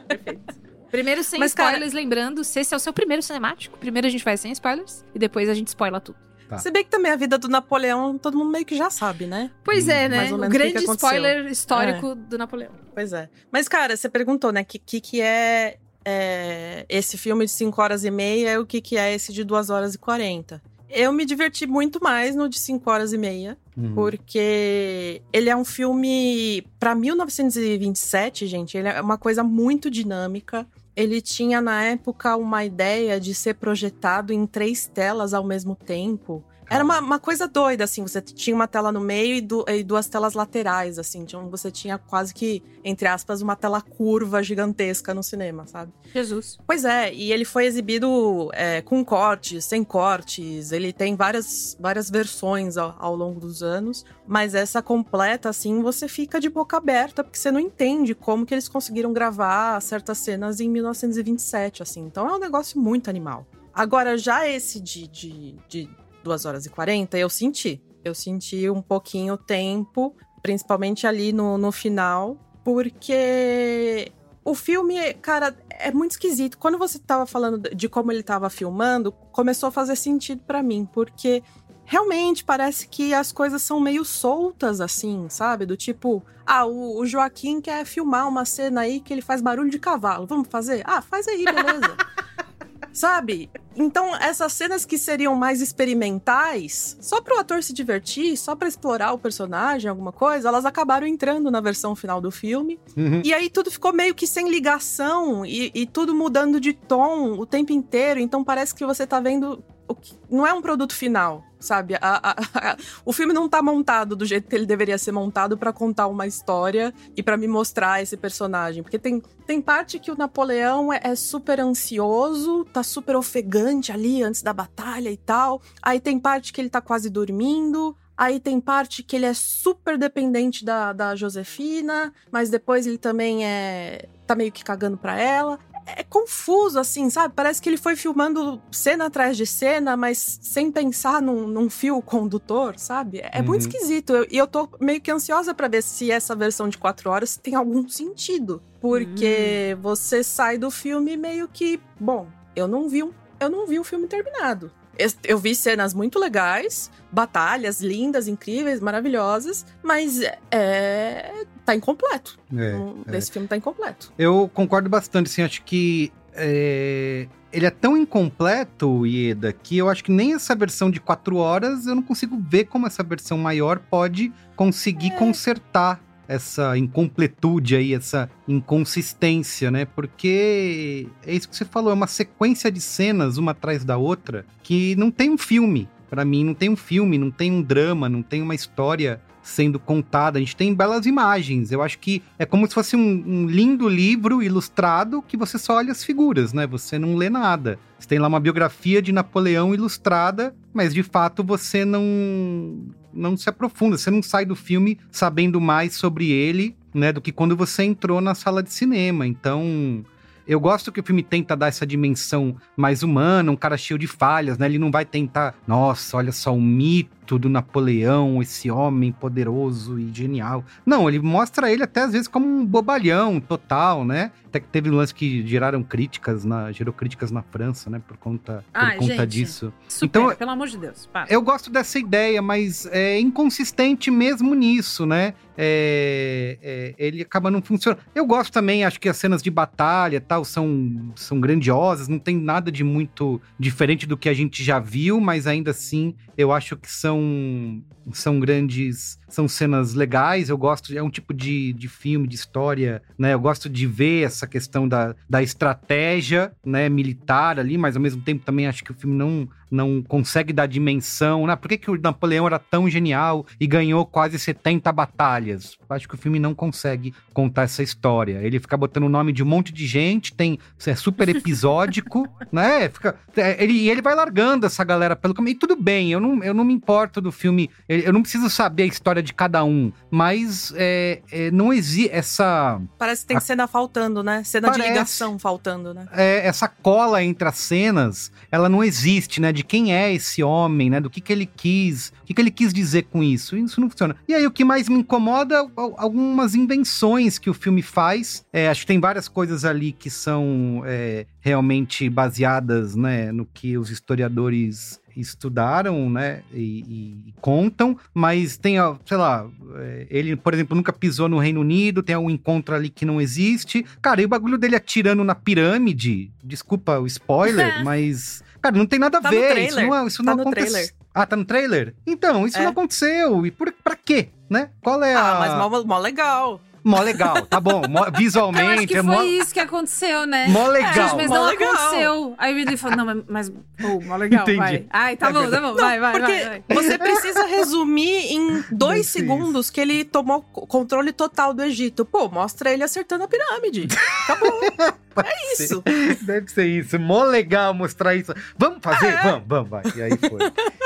Perfeito. Primeiro sem Mas, cara- spoilers, lembrando, se esse é o seu primeiro cinemático, primeiro a gente vai sem spoilers e depois a gente spoila tudo. Tá. Se bem que também a vida do Napoleão, todo mundo meio que já sabe, né? Pois é, né? mais ou O que grande que aconteceu. spoiler histórico do Napoleão. Pois é. Mas, cara, você perguntou, né? O que, que, que é, é, esse filme de 5 horas e meia e o que, que é esse de 2 horas e 40. Eu me diverti muito mais no de 5 horas e meia, Uhum. porque ele é um filme. Pra 1927, gente, ele é uma coisa muito dinâmica. Ele tinha, na época, uma ideia de ser projetado em três telas ao mesmo tempo. Era uma, uma coisa doida, assim. Você tinha uma tela no meio e, du- e duas telas laterais, assim. Então você tinha quase que, entre aspas, uma tela curva gigantesca no cinema, sabe? Jesus. Pois é, e ele foi exibido é, com cortes, sem cortes. Ele tem várias, várias versões ao, ao longo dos anos. Mas essa completa, assim, você fica de boca aberta, porque você não entende como que eles conseguiram gravar certas cenas em 1927, assim. Então é um negócio muito animal. Agora, já esse de, de, de 2 horas e 40, eu senti. Eu senti um pouquinho o tempo, principalmente ali no, no final, porque o filme, cara, é muito esquisito. Quando você tava falando de como ele tava filmando, começou a fazer sentido pra mim, porque realmente parece que as coisas são meio soltas, assim, sabe? Do tipo, ah, o Joaquim quer filmar uma cena aí que ele faz barulho de cavalo. Vamos fazer? Ah, faz aí, beleza. [LAUGHS] Sabe? Então, essas cenas que seriam mais experimentais, só pro ator se divertir, só pra explorar o personagem, alguma coisa, elas acabaram entrando na versão final do filme. Uhum. E aí tudo ficou meio que sem ligação e, e tudo mudando de tom o tempo inteiro. Então parece que você tá vendo. O que, não é um produto final, sabe? A- a- a- [LAUGHS] o filme não tá montado do jeito que ele deveria ser montado pra contar uma história e pra me mostrar esse personagem. Porque tem, tem parte que o Napoleão é, é super ansioso, tá super ofegante ali antes da batalha e tal. Aí tem parte que ele tá quase dormindo. Aí tem parte que ele é super dependente da, da Josefina, mas depois ele também é. tá meio que cagando pra ela. É confuso, assim, sabe? Parece que ele foi filmando cena atrás de cena, mas sem pensar num, num fio condutor, sabe? É muito Uhum. esquisito. Eu- E eu, tô meio que ansiosa pra ver se essa versão de quatro horas tem algum sentido. Porque você sai do filme meio que. Bom, eu não vi um, eu não vi o filme terminado. Eu- Eu vi cenas muito legais, batalhas lindas, incríveis, maravilhosas, mas é. Tá incompleto. É, é. Esse filme tá incompleto. Eu concordo bastante, assim, acho que é, ele é tão incompleto, Ieda, que eu acho que nem essa versão de quatro horas eu não consigo ver como essa versão maior pode conseguir consertar essa incompletude aí, essa inconsistência, né? Porque é isso que você falou, é uma sequência de cenas uma atrás da outra que não tem um filme. Pra mim, não tem um filme, não tem um drama, não tem uma história sendo contada. A gente tem belas imagens. Eu acho que é como se fosse um, um lindo livro ilustrado que você só olha as figuras, né? Você não lê nada. Você tem lá uma biografia de Napoleão ilustrada, mas de fato você não não se aprofunda. Você não sai do filme sabendo mais sobre ele, né? Do que quando você entrou na sala de cinema. Então eu gosto que o filme tenta dar essa dimensão mais humana, um cara cheio de falhas, né? Ele não vai tentar, nossa, olha só o mito do Napoleão, esse homem poderoso e genial. Não, ele mostra ele até às vezes como um bobalhão total, né? Até que teve um lance que geraram críticas, na, gerou críticas na França, né? Por conta, por Ai, conta gente. disso. Supera, Então- pelo amor de Deus. Para. Eu gosto dessa ideia, mas é inconsistente mesmo nisso, né? É, é, ele acaba não funcionando. Eu gosto também, acho que as cenas de batalha tal são, são grandiosas, não tem nada de muito diferente do que a gente já viu, mas ainda assim eu acho que são, são grandes. São cenas legais, eu gosto, é um tipo de, de filme, de história, né? Eu gosto de ver essa questão da, da estratégia, né, militar ali, mas ao mesmo tempo também acho que o filme não, não consegue dar dimensão, né? Por que, que o Napoleão era tão genial e ganhou quase 70 batalhas? Acho que o filme não consegue contar essa história. Ele fica botando o nome de um monte de gente, tem é super episódico, [LAUGHS] né? Fica, é, ele, e ele vai largando essa galera pelo caminho. E tudo bem, eu não, eu não me importo do filme, eu eu não preciso saber a história de cada um, mas é, é, não existe essa Parece que tem A- cena faltando, né? Cena Parece. de ligação faltando, né? é, essa cola entre as cenas, ela não existe, né? De quem é esse homem, né? Do que, que ele quis, o que, que ele quis dizer com isso. Isso não funciona. E aí, o que mais me incomoda al- algumas invenções que o filme faz. É, acho que tem várias coisas ali que são é, realmente baseadas, né? No que os historiadores estudaram, né, e, e contam, mas tem, sei lá, é, ele, por exemplo, nunca pisou no Reino Unido, tem um encontro ali que não existe. Cara, e o bagulho dele atirando na pirâmide, desculpa o spoiler, [LAUGHS] mas, cara, não tem nada a Tá ver. Isso não, isso Tá não no aconteceu. trailer. Ah, tá no trailer? Então, isso É. não aconteceu. E por, pra quê, né? Qual é a... Ah, mas mó, mó legal. Mó legal, tá bom. Mó, [LAUGHS] Eu acho visualmente que é foi mó, isso que aconteceu, né? mó legal. Gente, mas Mó não legal. aconteceu. Aí o Ridley falou, não, mas, pô, mó legal, Entendi. vai. Ai, tá É bom, tá bom, vai, vai, Porque vai, vai. você [LAUGHS] precisa resumir em dois segundos que ele tomou co- controle total do Egito. Pô, mostra ele acertando a pirâmide. Acabou. [LAUGHS] é isso. [LAUGHS] Deve ser isso. Mó legal mostrar isso. Vamos fazer? É. Vamos, vamos, vai. E aí foi.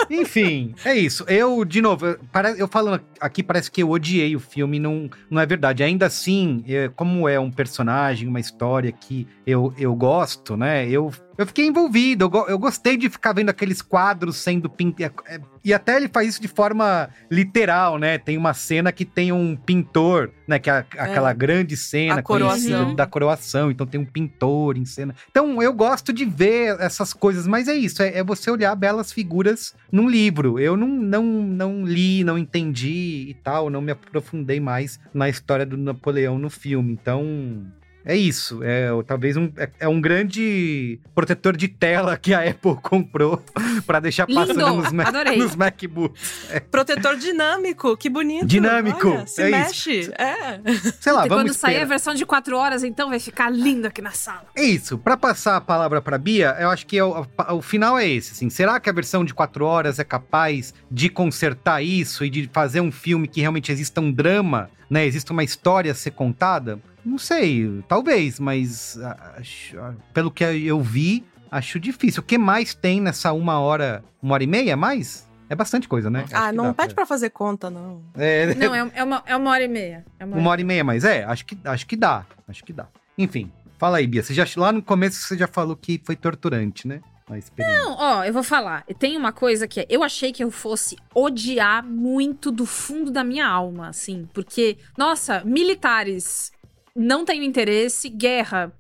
Enfim, é isso. Eu, de novo, eu, eu falando aqui, parece que eu odiei o filme, não, não é verdade. Ainda assim, é, como é um personagem, uma história que eu, eu gosto, né? Eu, eu fiquei envolvido, eu, eu gostei de ficar vendo aqueles quadros sendo pintados. E até ele faz isso de forma literal, né? Tem uma cena que tem um pintor, né? Que é aquela grande cena coroação. da coroação. Então tem um pintor em cena. Então eu gosto de ver essas coisas, mas é isso, é, é você olhar belas figuras num livro. Eu não, não, não li, não entendi e tal, não me aprofundei mais na história do Napoleão no filme. Então. É isso, é talvez um, é, é um grande protetor de tela que a Apple comprou [LAUGHS] pra deixar passando Lindo, nos, Ma- adorei. nos MacBooks. Protetor dinâmico, que bonito. Dinâmico, Olha, se é isso. mexe. É. Sei lá, E vamos quando sair a esperar. versão de quatro horas, então vai ficar lindo aqui na sala. É isso. Pra passar a palavra pra Bia, eu acho que é o, o final é esse. Assim. Será que a versão de quatro horas é capaz de consertar isso e de fazer um filme que realmente exista um drama, né? Exista uma história a ser contada? Não sei, talvez, mas ah, acho- ah, pelo que eu vi, acho difícil. O que mais tem nessa uma hora, uma hora e meia a mais? É bastante coisa, né? Acho Ah, que não pede pra fazer conta, não. É, Não, é, é uma, é uma hora e meia. É uma uma hora e meia, mas é, acho que, acho que dá. Acho que dá. Enfim, fala aí, Bia. Você já, lá no começo você já falou que foi torturante, né? Não, ó, eu vou falar. Tem uma coisa que é, eu achei que eu fosse odiar muito do fundo da minha alma, assim, porque, nossa, militares não tenho interesse, guerra,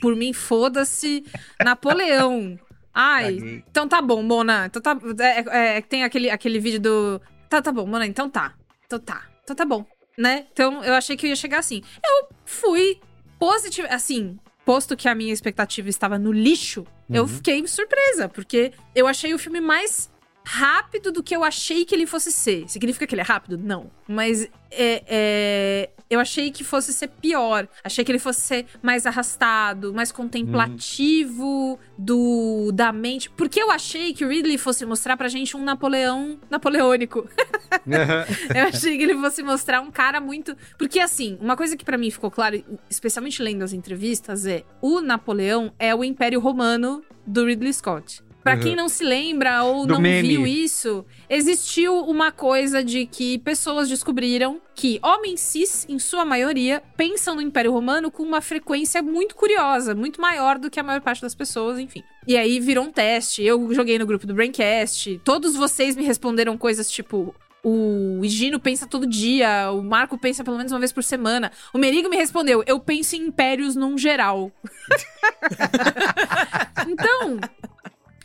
por mim foda-se, Napoleão. Ai, Caguei. então tá bom, Mona. Então tá, é, é, tem aquele, aquele vídeo do. Tá, tá bom, Mona, então tá. Então tá. Então tá bom, né? Então eu achei que eu ia chegar assim. Eu fui positivo, assim, posto que a minha expectativa estava no lixo, eu Uhum. fiquei surpresa, porque eu achei o filme mais rápido do que eu achei que ele fosse ser. Significa que ele é rápido? Não. Mas é, é, eu achei que fosse ser pior. Achei que ele fosse ser mais arrastado, mais contemplativo do da mente. Porque eu achei que o Ridley fosse mostrar pra gente um Napoleão napoleônico. [LAUGHS] Eu achei que ele fosse mostrar um cara muito. Porque, assim, uma coisa que pra mim ficou claro, especialmente lendo as entrevistas, é o Napoleão é o Império Romano do Ridley Scott. Pra Uhum. quem não se lembra ou Do não meme. viu isso, existiu uma coisa de que pessoas descobriram que homens cis, em sua maioria, pensam no Império Romano com uma frequência muito curiosa, muito maior do que a maior parte das pessoas, enfim. E aí virou um teste. Eu joguei no grupo do Braincast. Todos vocês me responderam coisas tipo: o Higino pensa todo dia, o Marco pensa pelo menos uma vez por semana. O Merigo me respondeu: eu penso em impérios num geral. [LAUGHS] então.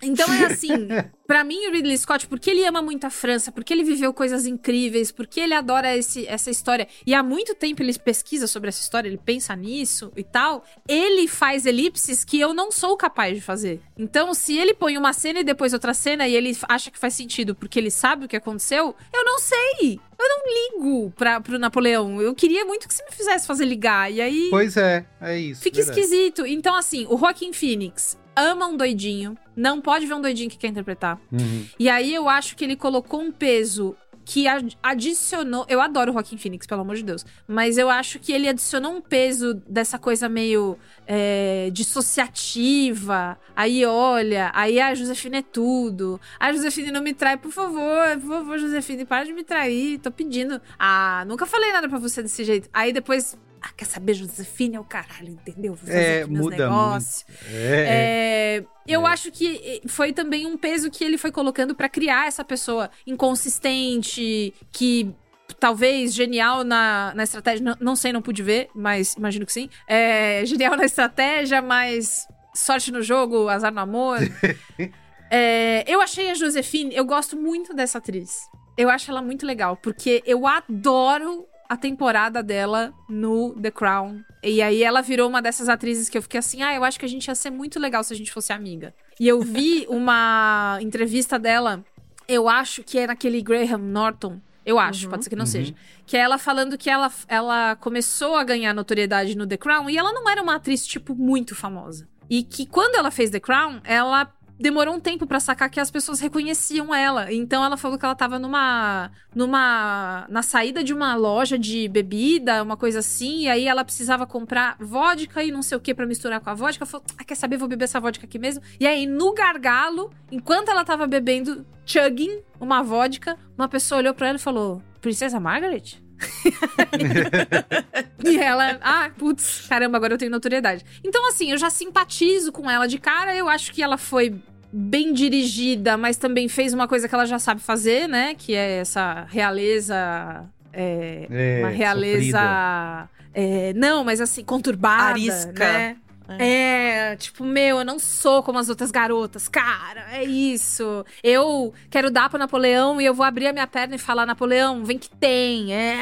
Então é [LAUGHS] assim, pra mim o Ridley Scott, porque ele ama muito a França, porque ele viveu coisas incríveis, porque ele adora esse, essa história, e há muito tempo ele pesquisa sobre essa história, ele pensa nisso e tal, ele faz elipses que eu não sou capaz de fazer. Então, se ele põe uma cena e depois outra cena e ele acha que faz sentido porque ele sabe o que aconteceu, eu não sei. Eu não ligo pra, pro Napoleão. Eu queria muito que você me fizesse fazer ligar. E aí. Pois é, é isso. Fica verdade. esquisito. Então, assim, o Joaquin Phoenix ama um doidinho. Não pode ver um doidinho que quer interpretar. Uhum. E aí eu acho que ele colocou um peso que ad- adicionou. Eu adoro o Joaquin Phoenix, pelo amor de Deus. Mas eu acho que ele adicionou um peso dessa coisa meio é, dissociativa. Aí olha, aí a Josefina é tudo. A Josefina não me trai, por favor, por favor, Josefina, para de me trair. Tô pedindo. Ah, nunca falei nada pra você desse jeito. Aí depois. Ah, quer saber, Josefina é o caralho, entendeu? Vou fazer É, aqui meus negócios. É, É, eu acho que eh, foi também um peso que ele foi colocando pra criar essa pessoa inconsistente, que talvez genial na, na estratégia. Não, não sei, não pude ver, mas imagino que sim. É, genial na estratégia, mas sorte no jogo, azar no amor. [LAUGHS] É, eu achei a Josefine, eu gosto muito dessa atriz. Eu acho ela muito legal, porque eu adoro a temporada dela no The Crown. E aí ela virou uma dessas atrizes que eu fiquei assim, ah, eu acho que a gente ia ser muito legal se a gente fosse amiga. E eu vi [LAUGHS] uma entrevista dela, eu acho que é naquele Graham Norton. Eu acho, Uhum. pode ser que não seja. Que é ela falando que ela, ela começou a ganhar notoriedade no The Crown e ela não era uma atriz, tipo, muito famosa. E que quando ela fez The Crown, ela demorou um tempo pra sacar que as pessoas reconheciam ela. Então ela falou que ela tava numa numa na saída de uma loja de bebida, uma coisa assim, e aí ela precisava comprar vodka e não sei o que pra misturar com a vodka. Ela falou: ah, "Quer saber, vou beber essa vodka aqui mesmo". E aí no gargalo, enquanto ela tava bebendo chugging uma vodka, uma pessoa olhou pra ela e falou: "Princesa Margaret?" [LAUGHS] e ela, ah, putz, caramba, agora eu tenho notoriedade. Então, assim, eu já simpatizo com ela de cara. Eu acho que ela foi bem dirigida, mas também fez uma coisa que ela já sabe fazer, né? Que é essa realeza. É, É, uma realeza. é, não, mas assim, conturbada. Arisca. Né? É, tipo, meu, eu não sou como as outras garotas. Cara, é isso. Eu quero dar pro Napoleão e eu vou abrir a minha perna e falar: Napoleão, vem que tem. É.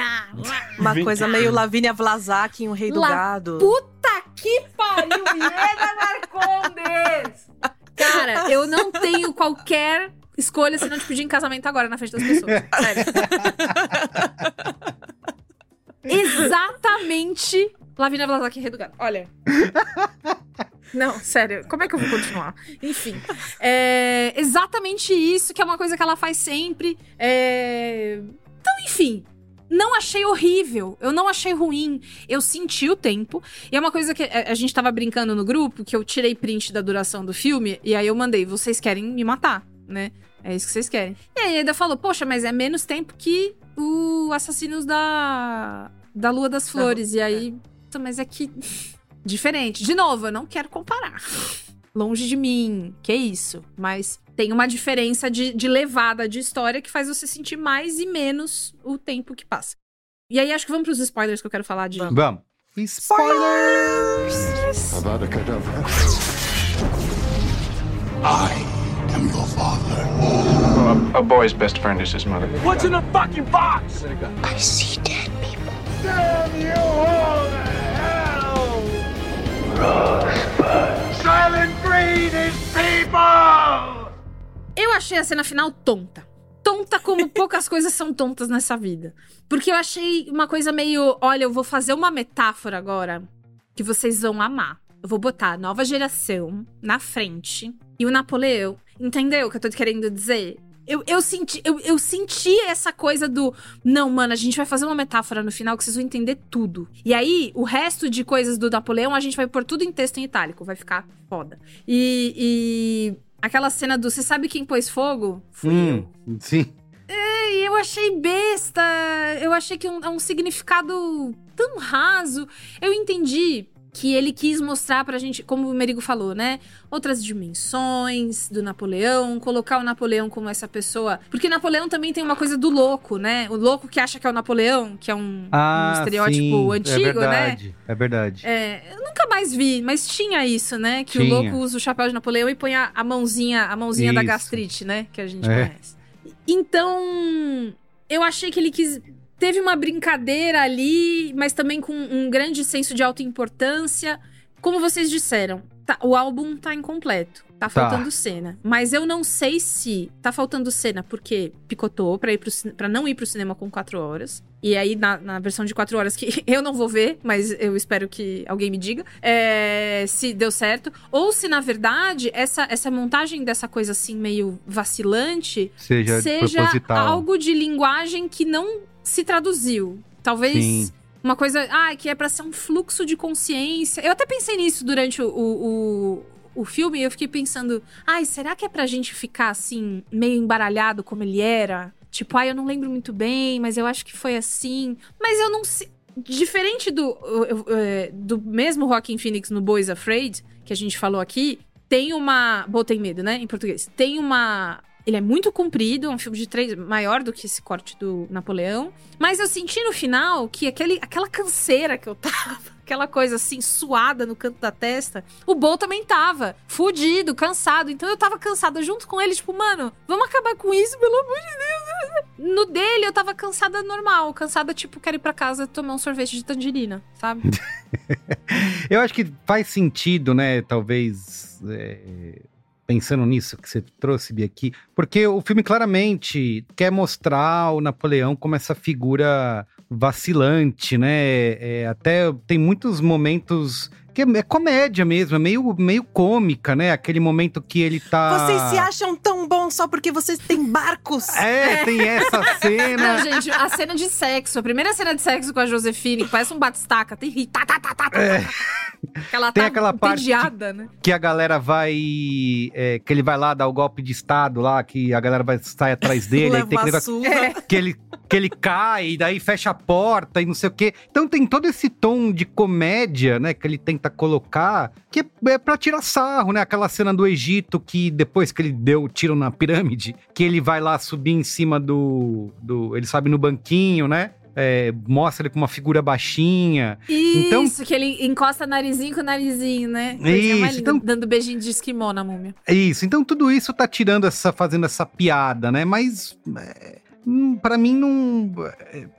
Uma Vem coisa cá. meio Lavínia Vlasak em O Rei do La- Gado. Puta que pariu, Ieda Marcondes! Cara, eu não tenho qualquer escolha se não te pedir em casamento agora na frente das pessoas. [LAUGHS] Sério. Exatamente Lavínia Vlasak Redugado. Olha. [LAUGHS] Não, sério, como é que eu vou continuar? Enfim, é exatamente isso, que é uma coisa que ela faz sempre. É... Então, enfim, não achei horrível, eu não achei ruim, eu senti o tempo. E é uma coisa que a a gente tava brincando no grupo, que eu tirei print da duração do filme, e aí eu mandei, vocês querem me matar, né? É isso que vocês querem. E aí ainda falou, poxa, mas é menos tempo que o Assassinos da, da Lua das Flores. E aí, "Puta, mas é que... [LAUGHS] Diferente. De novo, eu não quero comparar. Longe de mim, que isso. Mas tem uma diferença de, de levada de história que faz você sentir mais e menos o tempo que passa. E aí, acho que vamos pros spoilers que eu quero falar de. Vamos. Spoilers! I am your father. A boy's best friend is his mother. What's in the fucking box? I see dead people. Damn you all! Silent breed is people! Eu achei a cena final tonta. Tonta como [LAUGHS] poucas coisas são tontas nessa vida. Porque eu achei uma coisa meio. Olha, eu vou fazer uma metáfora agora que vocês vão amar. Eu vou botar a nova geração na frente e o Napoleão. Entendeu o que eu tô querendo dizer? Eu, eu, senti, eu, eu senti essa coisa do. Não, mano, a gente vai fazer uma metáfora no final que vocês vão entender tudo. E aí, o resto de coisas do Napoleão, a gente vai pôr tudo em texto em itálico. Vai ficar foda. E. e aquela cena do. Você sabe quem pôs fogo? Fui eu. Hum, sim. E eu achei besta. Eu achei que é um, é um significado tão raso. Eu entendi que ele quis mostrar pra gente, como o Merigo falou, né? Outras dimensões do Napoleão, colocar o Napoleão como essa pessoa. Porque Napoleão também tem uma coisa do louco, né? O louco que acha que é o Napoleão, que é um, um Ah, estereótipo sim, antigo, é né? verdade, É verdade. É, eu nunca mais vi, mas tinha isso, né? Que o Tinha. louco usa o chapéu de Napoleão e põe a, a mãozinha, a mãozinha da Isso. gastrite, né? Que a gente É. conhece. Então, eu achei que ele quis. Teve uma brincadeira ali, mas também com um grande senso de alta importância. Como vocês disseram, tá- o álbum tá incompleto. Tá Tá. faltando cena. Mas eu não sei se tá faltando cena porque picotou pra, ir pro, pra não ir pro cinema com quatro horas. E aí, na, na versão de quatro horas, que [LAUGHS] eu não vou ver, mas eu espero que alguém me diga, é, se deu certo. Ou se, na verdade, essa, essa montagem dessa coisa assim, meio vacilante, Seja, seja algo de linguagem que não se traduziu. Talvez Sim. uma coisa, ah, que é pra ser um fluxo de consciência. Eu até pensei nisso durante o, o, o, o filme e eu fiquei pensando, ai, será que é pra gente ficar assim, meio embaralhado como ele era? Tipo, ai, eu não lembro muito bem, mas eu acho que foi assim. Mas eu não sei. Diferente do, é, do mesmo Joaquin Phoenix no Boys Afraid, que a gente falou aqui, tem uma. Boa, tem medo, né? Em português. Tem uma. Ele é muito comprido, é um filme de três, maior do que esse corte do Napoleão. Mas eu senti no final que aquele, aquela canseira que eu tava, [LAUGHS] aquela coisa assim, suada no canto da testa, o Bo também tava, fudido, cansado. Então eu tava cansada junto com ele, tipo, mano, vamos acabar com isso, pelo amor de Deus. [LAUGHS] No dele eu tava cansada normal, cansada, tipo, quero ir pra casa tomar um sorvete de tangerina, sabe? [LAUGHS] Eu acho que faz sentido, né? Talvez. é, pensando nisso que você trouxe, Bia, aqui, porque o filme claramente quer mostrar o Napoleão como essa figura vacilante, né? É, até tem muitos momentos que é, é comédia mesmo, é meio, meio cômica, né? Aquele momento que ele tá. Vocês se acham tão bons só porque vocês têm barcos? É, tem essa [LAUGHS] cena. Não, gente, a cena de sexo, a primeira cena de sexo com a Josefine, que parece um batistaca, tem ri, tá, tá, tá, tá, tá, É. tá. Que ela Tem tá aquela parte né? que a galera vai. é, que ele vai lá dar o golpe de Estado lá, que a galera vai sair atrás [LAUGHS] dele, aí Leva tem aquele negócio surra. que ele, que ele cai, e daí fecha a porta e não sei o quê. Então tem todo esse tom de comédia, né, que ele tenta colocar, que é pra tirar sarro, né? Aquela cena do Egito que depois que ele deu o tiro na pirâmide, que ele vai lá subir em cima do. do ele sobe no banquinho, né? É, mostra ele com uma figura baixinha. Então- Isso, que ele encosta narizinho com narizinho, né? Isso, então- Dando beijinho de esquimó na múmia. É isso. Então tudo isso tá tirando essa, fazendo essa piada, né? Mas é, hum, pra mim não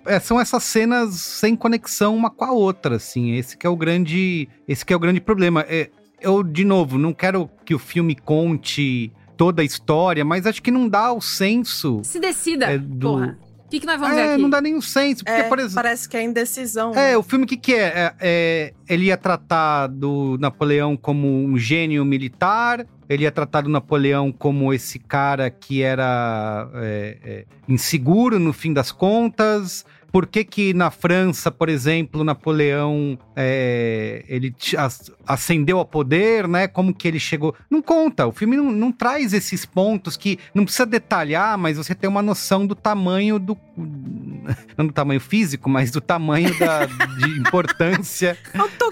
é, são essas cenas sem conexão uma com a outra, assim. Esse que é o grande, esse que é o grande problema. É, eu de novo não quero que o filme conte toda a história, mas acho que não dá o senso. Se decida, É, do- porra. O que, que nós vamos ver É, aqui? não dá o senso, porque É, por exemplo, parece que é indecisão. é, o filme o que que é? É, é? Ele ia tratar do Napoleão como um gênio militar, ele ia tratar do Napoleão como esse cara que era é, é, inseguro no fim das contas. Por que que na França, por exemplo, Napoleão é, ele ascendeu ao poder, né? Como que ele chegou? Não conta. O filme não, não traz esses pontos que não precisa detalhar, mas você tem uma noção do tamanho do [LAUGHS] não do tamanho físico, mas do tamanho da de [LAUGHS] importância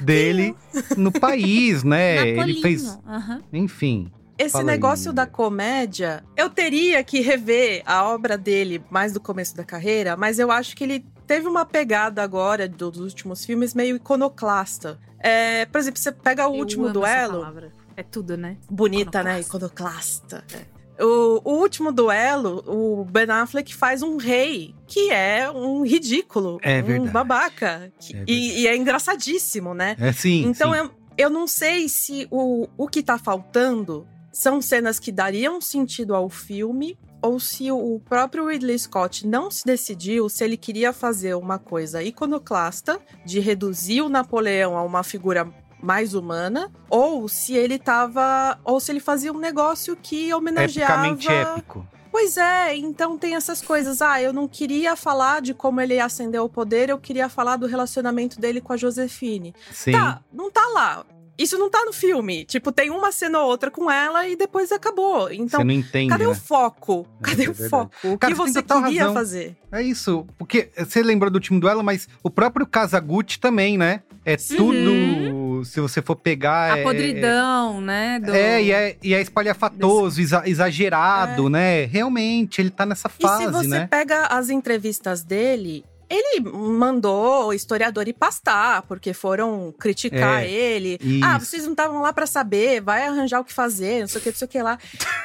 dele no país, né? Ele fez, Aham. enfim. Esse Fala aí, negócio da Lívia. comédia, eu teria que rever a obra dele mais do começo da carreira, mas eu acho que ele teve uma pegada agora do- dos últimos filmes meio iconoclasta. É, por exemplo, você pega o Eu último amo essa duelo, palavra. É tudo, né? bonita, né? Iconoclasta. É. O, o último duelo, o Ben Affleck faz um rei que é um ridículo, É um verdade. babaca. Que- É e, e é engraçadíssimo, né? É sim. Então sim. eu, eu não sei se o, o que tá faltando são cenas que dariam sentido ao filme ou se o próprio Ridley Scott não se decidiu se ele queria fazer uma coisa iconoclasta de reduzir o Napoleão a uma figura mais humana ou se ele tava ou se ele fazia um negócio que homenageava Epicamente épico. Pois é, então tem essas coisas. Ah, eu não queria falar de como ele ascendeu ao poder, eu queria falar do relacionamento dele com a Josefine. Sim. Tá, não tá lá. Isso não tá no filme. Tipo, tem uma cena ou outra com ela e depois acabou. Então, você não entende, cadê né? o foco? É, Cadê é o foco? O Cara, que você queria razão. fazer? É isso. Porque você lembrou do último duelo, mas o próprio Kazaguchi também, né? É tudo. Se você for pegar. A é- podridão, né? do- É, e é, e é espalhafatoso, exa- exagerado, né? Realmente, ele tá nessa É. E se fase, você né? pega as entrevistas dele, ele mandou o historiador ir pastar, porque foram criticar É, ele. isso. Ah, vocês não estavam lá pra saber, vai arranjar o que fazer, não sei o que, não sei o que lá.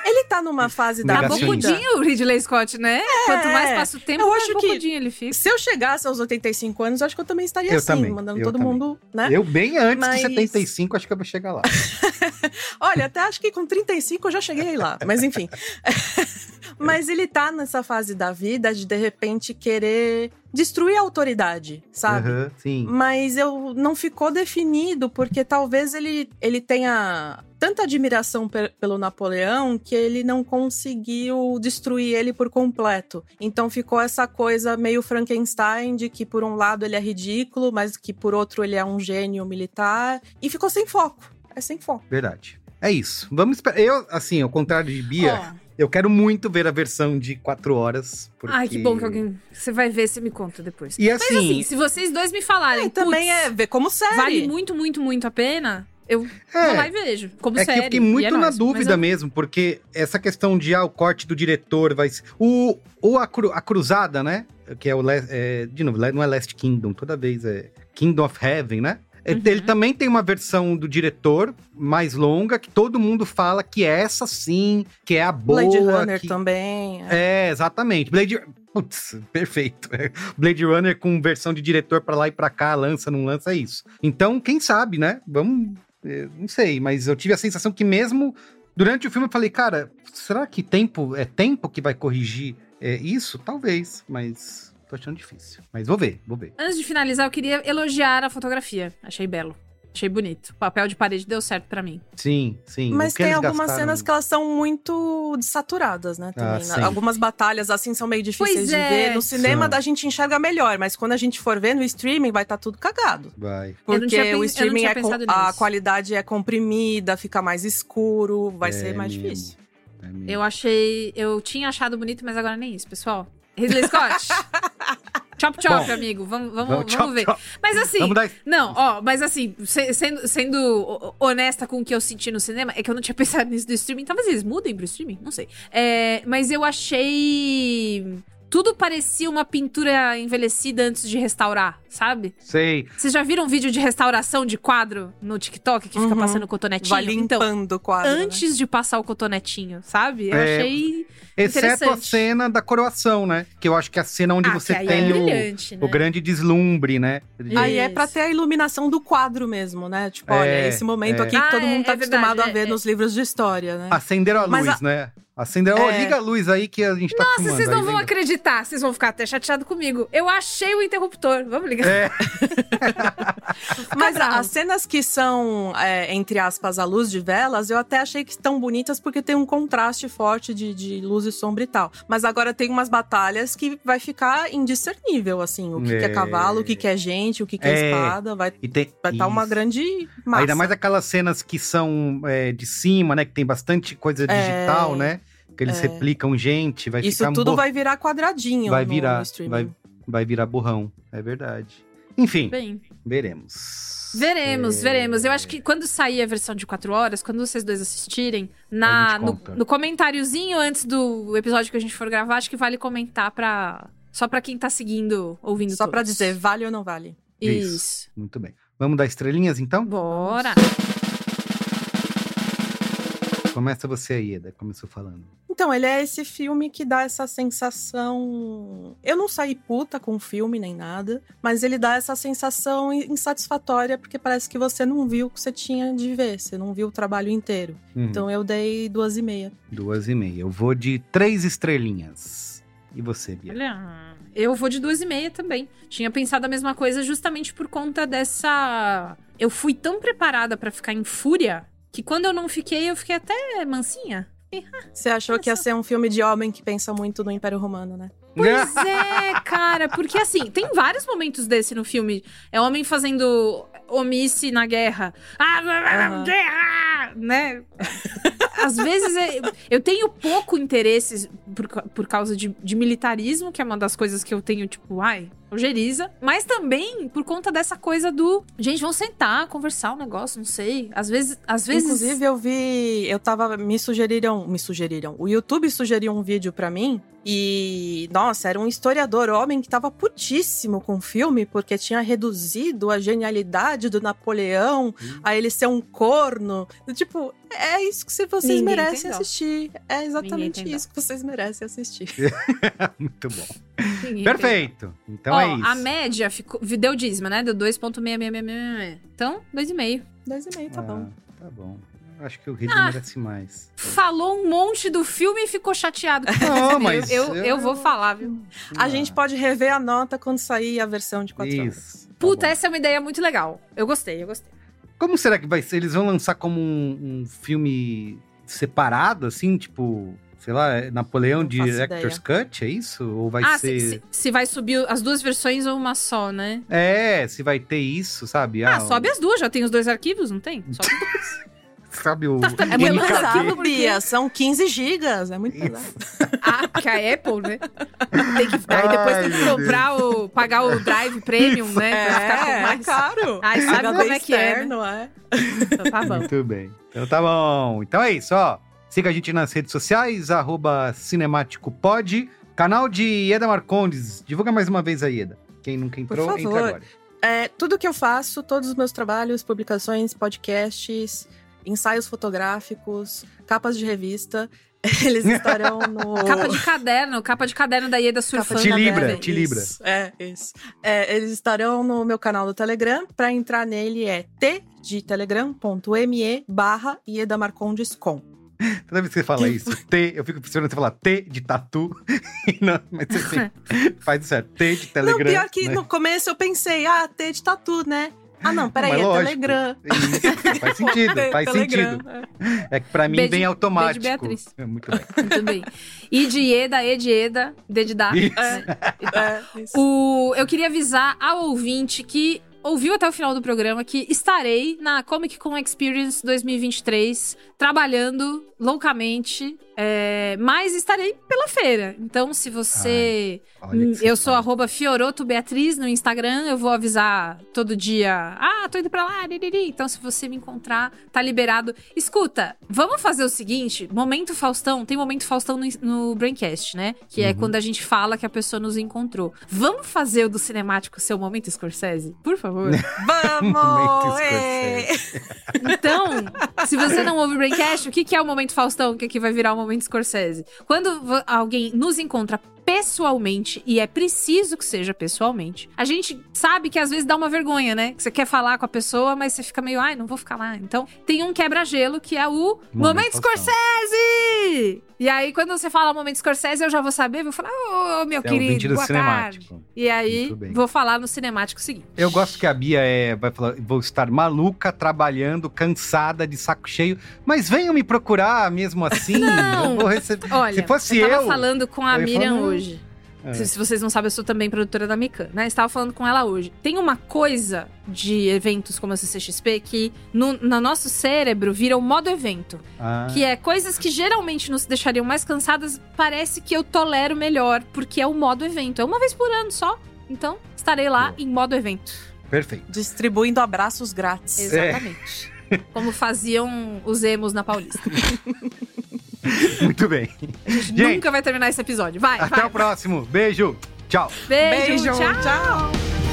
Ele tá numa [LAUGHS] fase da Tá vida. bocudinho o Ridley Scott, né? Quanto mais passa o tempo, Eu mais acho que- bocudinho ele fica. Se eu chegasse aos 85 anos, eu acho que eu também estaria Eu assim, também, mandando eu todo também. mundo, né? Eu, bem antes Mas- de 75, acho que eu vou chegar lá. [LAUGHS] Olha, até acho que com 35 eu já cheguei lá, mas enfim. [LAUGHS] mas ele tá nessa fase da vida de de repente querer destruir a autoridade, sabe? Aham, sim. Mas eu não ficou definido porque talvez ele, ele tenha tanta admiração pe- pelo Napoleão que ele não conseguiu destruir ele por completo. Então ficou essa coisa meio Frankenstein de que por um lado ele é ridículo, mas que por outro ele é um gênio militar e ficou sem foco. É sem foco. Verdade. É isso. Vamos esperar. Eu, assim, ao contrário de Bia, Ó, eu quero muito ver a versão de 4 horas. Porque... Ai, que bom que alguém. Você vai ver, você me conta depois. E Mas assim, assim, se vocês dois me falarem. E também "Putz, é ver como série. Vale muito, muito, muito a pena. Eu é, vou lá e vejo. Como É série. que eu fiquei e muito é na nóis. dúvida eu- mesmo, porque essa questão de ah, o corte do diretor vai ser. O, o a, Cru- a Cruzada, né? Que é o. É, de novo, não é Last Kingdom, toda vez é Kingdom of Heaven, né? É, Uhum. Ele também tem uma versão do diretor mais longa, que todo mundo fala que é essa sim, que é a boa. Blade Runner que... também. é. É, exatamente. Blade. Putz, perfeito. Blade Runner com versão de diretor pra lá e pra cá, lança, não lança, é isso. Então, quem sabe, né? Vamos. eh, Não sei, mas eu tive a sensação que mesmo Durante o filme eu falei, cara, será que tempo é tempo que vai corrigir é, isso? Talvez, mas tô achando difícil. Mas vou ver, vou ver. Antes de finalizar, eu queria elogiar a fotografia. Achei belo. Achei bonito. O papel de parede deu certo pra mim. Sim, sim. Mas tem algumas gastaram- cenas que elas são muito desaturadas, né? Também, Ah, né? sim. Algumas batalhas, assim, são meio difíceis Pois de é. ver. No cinema, São. a gente enxerga melhor, mas quando a gente for ver no streaming, vai estar tudo cagado. Vai. Eu não Porque tinha o não streaming tinha é com- a qualidade é comprimida, fica mais escuro, vai É ser mais mesmo. difícil. É. Eu achei. Eu tinha achado bonito, mas agora nem isso, pessoal. Ridley Scott. [LAUGHS] chop chop, Bom, amigo. Vamos, vamos, Vamos, vamos tchau, ver. tchau. Mas assim. Vamos dar Não, ó, mas assim, se- sendo, sendo ho- honesta com o que eu senti no cinema, é que eu não tinha [LAUGHS] pensado nisso do streaming. Talvez eles mudem pro streaming, não sei. É, mas eu achei. Tudo parecia uma pintura envelhecida antes de restaurar, sabe? Sei. Vocês já viram um vídeo de restauração de quadro no TikTok que fica Uhum. passando cotonetinho? Vai Então, limpando o quadro. né? antes de passar o cotonetinho, sabe? Eu É, achei. Exceto a cena da coroação, né? Que eu acho que é a cena onde Ah, você aí tem é o, né? o grande deslumbre, né? De- Aí é pra ter a iluminação do quadro mesmo, né? Tipo, olha, É, esse momento é. aqui que todo Ah, mundo é- tá é verdade, acostumado a é, ver é. nos livros de história, né? Acenderam a luz, a- né? Acenderam. Ó, É. liga a luz aí que a gente tá Nossa, vocês não aí, vão liga. acreditar, vocês vão ficar até chateados comigo. Eu achei o interruptor. Vamos ligar. É, [LAUGHS] Mas bravo. as cenas que são, é, entre aspas, a luz de velas, eu até achei que estão bonitas porque tem um contraste forte de, de luz e sombra e tal. Mas agora tem umas batalhas que vai ficar indiscernível, assim. O que, que é É. cavalo, o que, que é gente, o que, que é, É. espada. Vai e tem. vai estar uma grande massa. Ainda mais aquelas cenas que são é, de cima, né? Que tem bastante coisa digital, É. né? Que eles É. replicam gente, vai Isso ficar tudo bo- vai virar quadradinho vai no- virar, no streaming. vai, vai virar borrão. É verdade. Enfim, Bem, veremos. veremos, É. veremos. Eu acho que quando sair a versão de 4 horas, quando vocês dois assistirem, na, no, no comentáriozinho antes do episódio que a gente for gravar, acho que vale comentar pra. Só pra quem tá seguindo, ouvindo Só pra todos. dizer, vale ou não vale? Isso. Isso. Muito bem. Vamos dar estrelinhas então? Bora. Começa você aí, Eda. Começou falando. Então, ele é esse filme que dá essa sensação. Eu não saí puta com o filme nem nada, mas ele dá essa sensação insatisfatória porque parece que você não viu o que você tinha de ver, você não viu o trabalho inteiro. Uhum. Então eu dei duas e meia. Duas e meia. Eu vou de três estrelinhas. E você, Bia? Olha, eu vou de duas e meia também. Tinha pensado a mesma coisa justamente por conta dessa. Eu fui tão preparada pra ficar em fúria que quando eu não fiquei, eu fiquei até mansinha. Você achou que ia ser um filme de homem que pensa muito no Império Romano, né? Pois [LAUGHS] é, cara, porque assim, tem vários momentos desse no filme. É homem fazendo omisse na guerra. Ah, Aham. guerra! Né? Às vezes é- eu tenho pouco interesse por, por causa de, de militarismo, que é uma das coisas que eu tenho, tipo, ai, ojeriza. Mas também por conta dessa coisa do. Gente, vamos sentar, conversar um negócio, não sei. Às vezes. Às vezes Inclusive, eu vi. Eu tava. Me sugeriram. Me sugeriram. O YouTube sugeriu um vídeo pra mim. E. Nossa, era um historiador homem que tava putíssimo com o filme, porque tinha reduzido a genialidade do Napoleão a ele ser um corno. Tipo, é isso que vocês Ninguém merecem dó. assistir. É exatamente isso que vocês merecem assistir. [LAUGHS] Muito bom. Ninguém Perfeito. Então Ó, é isso. a média ficou, deu dízima, né? Deu 2.66666. Então, 2,5. Dois e meio, tá Ah, bom. Tá bom. Eu Acho que o Ridley Ah. merece mais. Falou um monte do filme e ficou chateado. com [LAUGHS] Não, mas eu, eu, eu- vou falar, viu? A gente pode rever a nota quando sair a versão de quatro horas. Isso. tá Puta, bom. essa é uma ideia muito legal. Eu gostei, eu gostei. Como será que vai ser? Eles vão lançar como um, um filme separado, assim, tipo, sei lá, é Napoleão faço Director's Cut, é isso? Ou vai ah, ser. se, se- se vai subir as duas versões ou uma só, né? É, se vai ter isso, sabe? Ah, sobe as duas, já tem os dois arquivos, não tem? [LAUGHS] Sobe. Sabe o. Tá, É é muito NKD? pesado, Bia. São 15 gigas. É muito pesado. [LAUGHS] ah, porque a Apple, né? Tem que, aí depois Ai, tem que comprar o. pagar o Drive Premium, né? Pra ficar com É, mais. caro. Ai, sabe HD como é que é, né? externo, é. Então tá bom. Muito bem. Então tá bom. Então é isso, ó. Siga a gente nas redes sociais, arroba cinemáticopod. Canal de Eda Marcondes. Divulga mais uma vez aí, Eda. Quem nunca entrou, favor. entra agora. É, tudo que eu faço, todos os meus trabalhos, publicações, podcasts, ensaios fotográficos, capas de revista, [LAUGHS] eles estarão no. [LAUGHS] Capa de caderno, capa de caderno da Ieda surfando. Te libra, te libra. Isso, É, isso. É, eles estarão no meu canal do Telegram. Pra entrar nele é t de telegram.me barra Ieda Marcondes com. Toda vez que você fala isso, T, eu fico esperando você falar T de tatu. [LAUGHS] Não, mas você sempre faz isso, é T de Telegram. Não, pior que né? no começo eu pensei, ah, T de tatu, né? Ah, não, peraí, é lógico. Telegram. Isso, faz sentido, [LAUGHS] faz Telegram, sentido. é. É que pra mim vem automático. Beatriz. É, Muito bem. Muito bem. I de Ieda, E de Eda, D de Dá. Isso. né? É, isso. O, eu queria avisar ao ouvinte que ouviu até o final do programa que estarei na Comic Con Experience 2023 trabalhando loucamente, é, mas estarei pela feira. Então, se você. Que Hum, eu sou arroba Fioroto Beatriz no Instagram, eu vou avisar todo dia. Ah, tô indo pra lá, liriri. Então, se você me encontrar, tá liberado. Escuta, vamos fazer o seguinte: Momento Faustão, tem Momento Faustão no, no Braincast, né? Que Uhum. é quando a gente fala que a pessoa nos encontrou. Vamos fazer o do cinemático ser o Momento Scorsese? Por favor. [LAUGHS] Vamos! é. Então, se você não ouve o Braincast, o que, que é o Momento Faustão, que aqui vai virar o Momento Scorsese? Quando alguém nos encontra pessoalmente, e é preciso que seja pessoalmente, a gente sabe que às vezes dá uma vergonha, né? Que você quer falar com a pessoa, mas você fica meio, ai, não vou ficar lá. Então, tem um quebra-gelo que é o Momento, Faustão. Scorsese! E aí, quando você fala Momento Scorsese, eu já vou saber, vou falar, ô, meu É querido, do boa tarde. cinemático. E aí, vou falar no cinemático seguinte. Eu gosto que a Bia é, vai falar, vou estar maluca, trabalhando, cansada, de saco cheio, mas venham me procurar mesmo assim. Não. Eu vou receber. Olha, Se fosse eu tava eu. falando com a Miriam hoje. É. Se, se vocês não sabem, eu sou também produtora da Mikan, né? Estava falando com ela hoje. Tem uma coisa de eventos como a CCXP que no, no nosso cérebro vira o modo evento. Ah, Que é coisas que geralmente nos deixariam mais cansadas, parece que eu tolero melhor, porque é o modo evento. É uma vez por ano só. Então, estarei lá Boa. em modo evento. Perfeito. Distribuindo abraços grátis. Exatamente. Como faziam os emos na Paulista. [LAUGHS] [LAUGHS] Muito bem. A gente, Gente, nunca vai terminar esse episódio. Vai, Até vai. o próximo. Beijo. Tchau. Beijo, Beijo, tchau. tchau.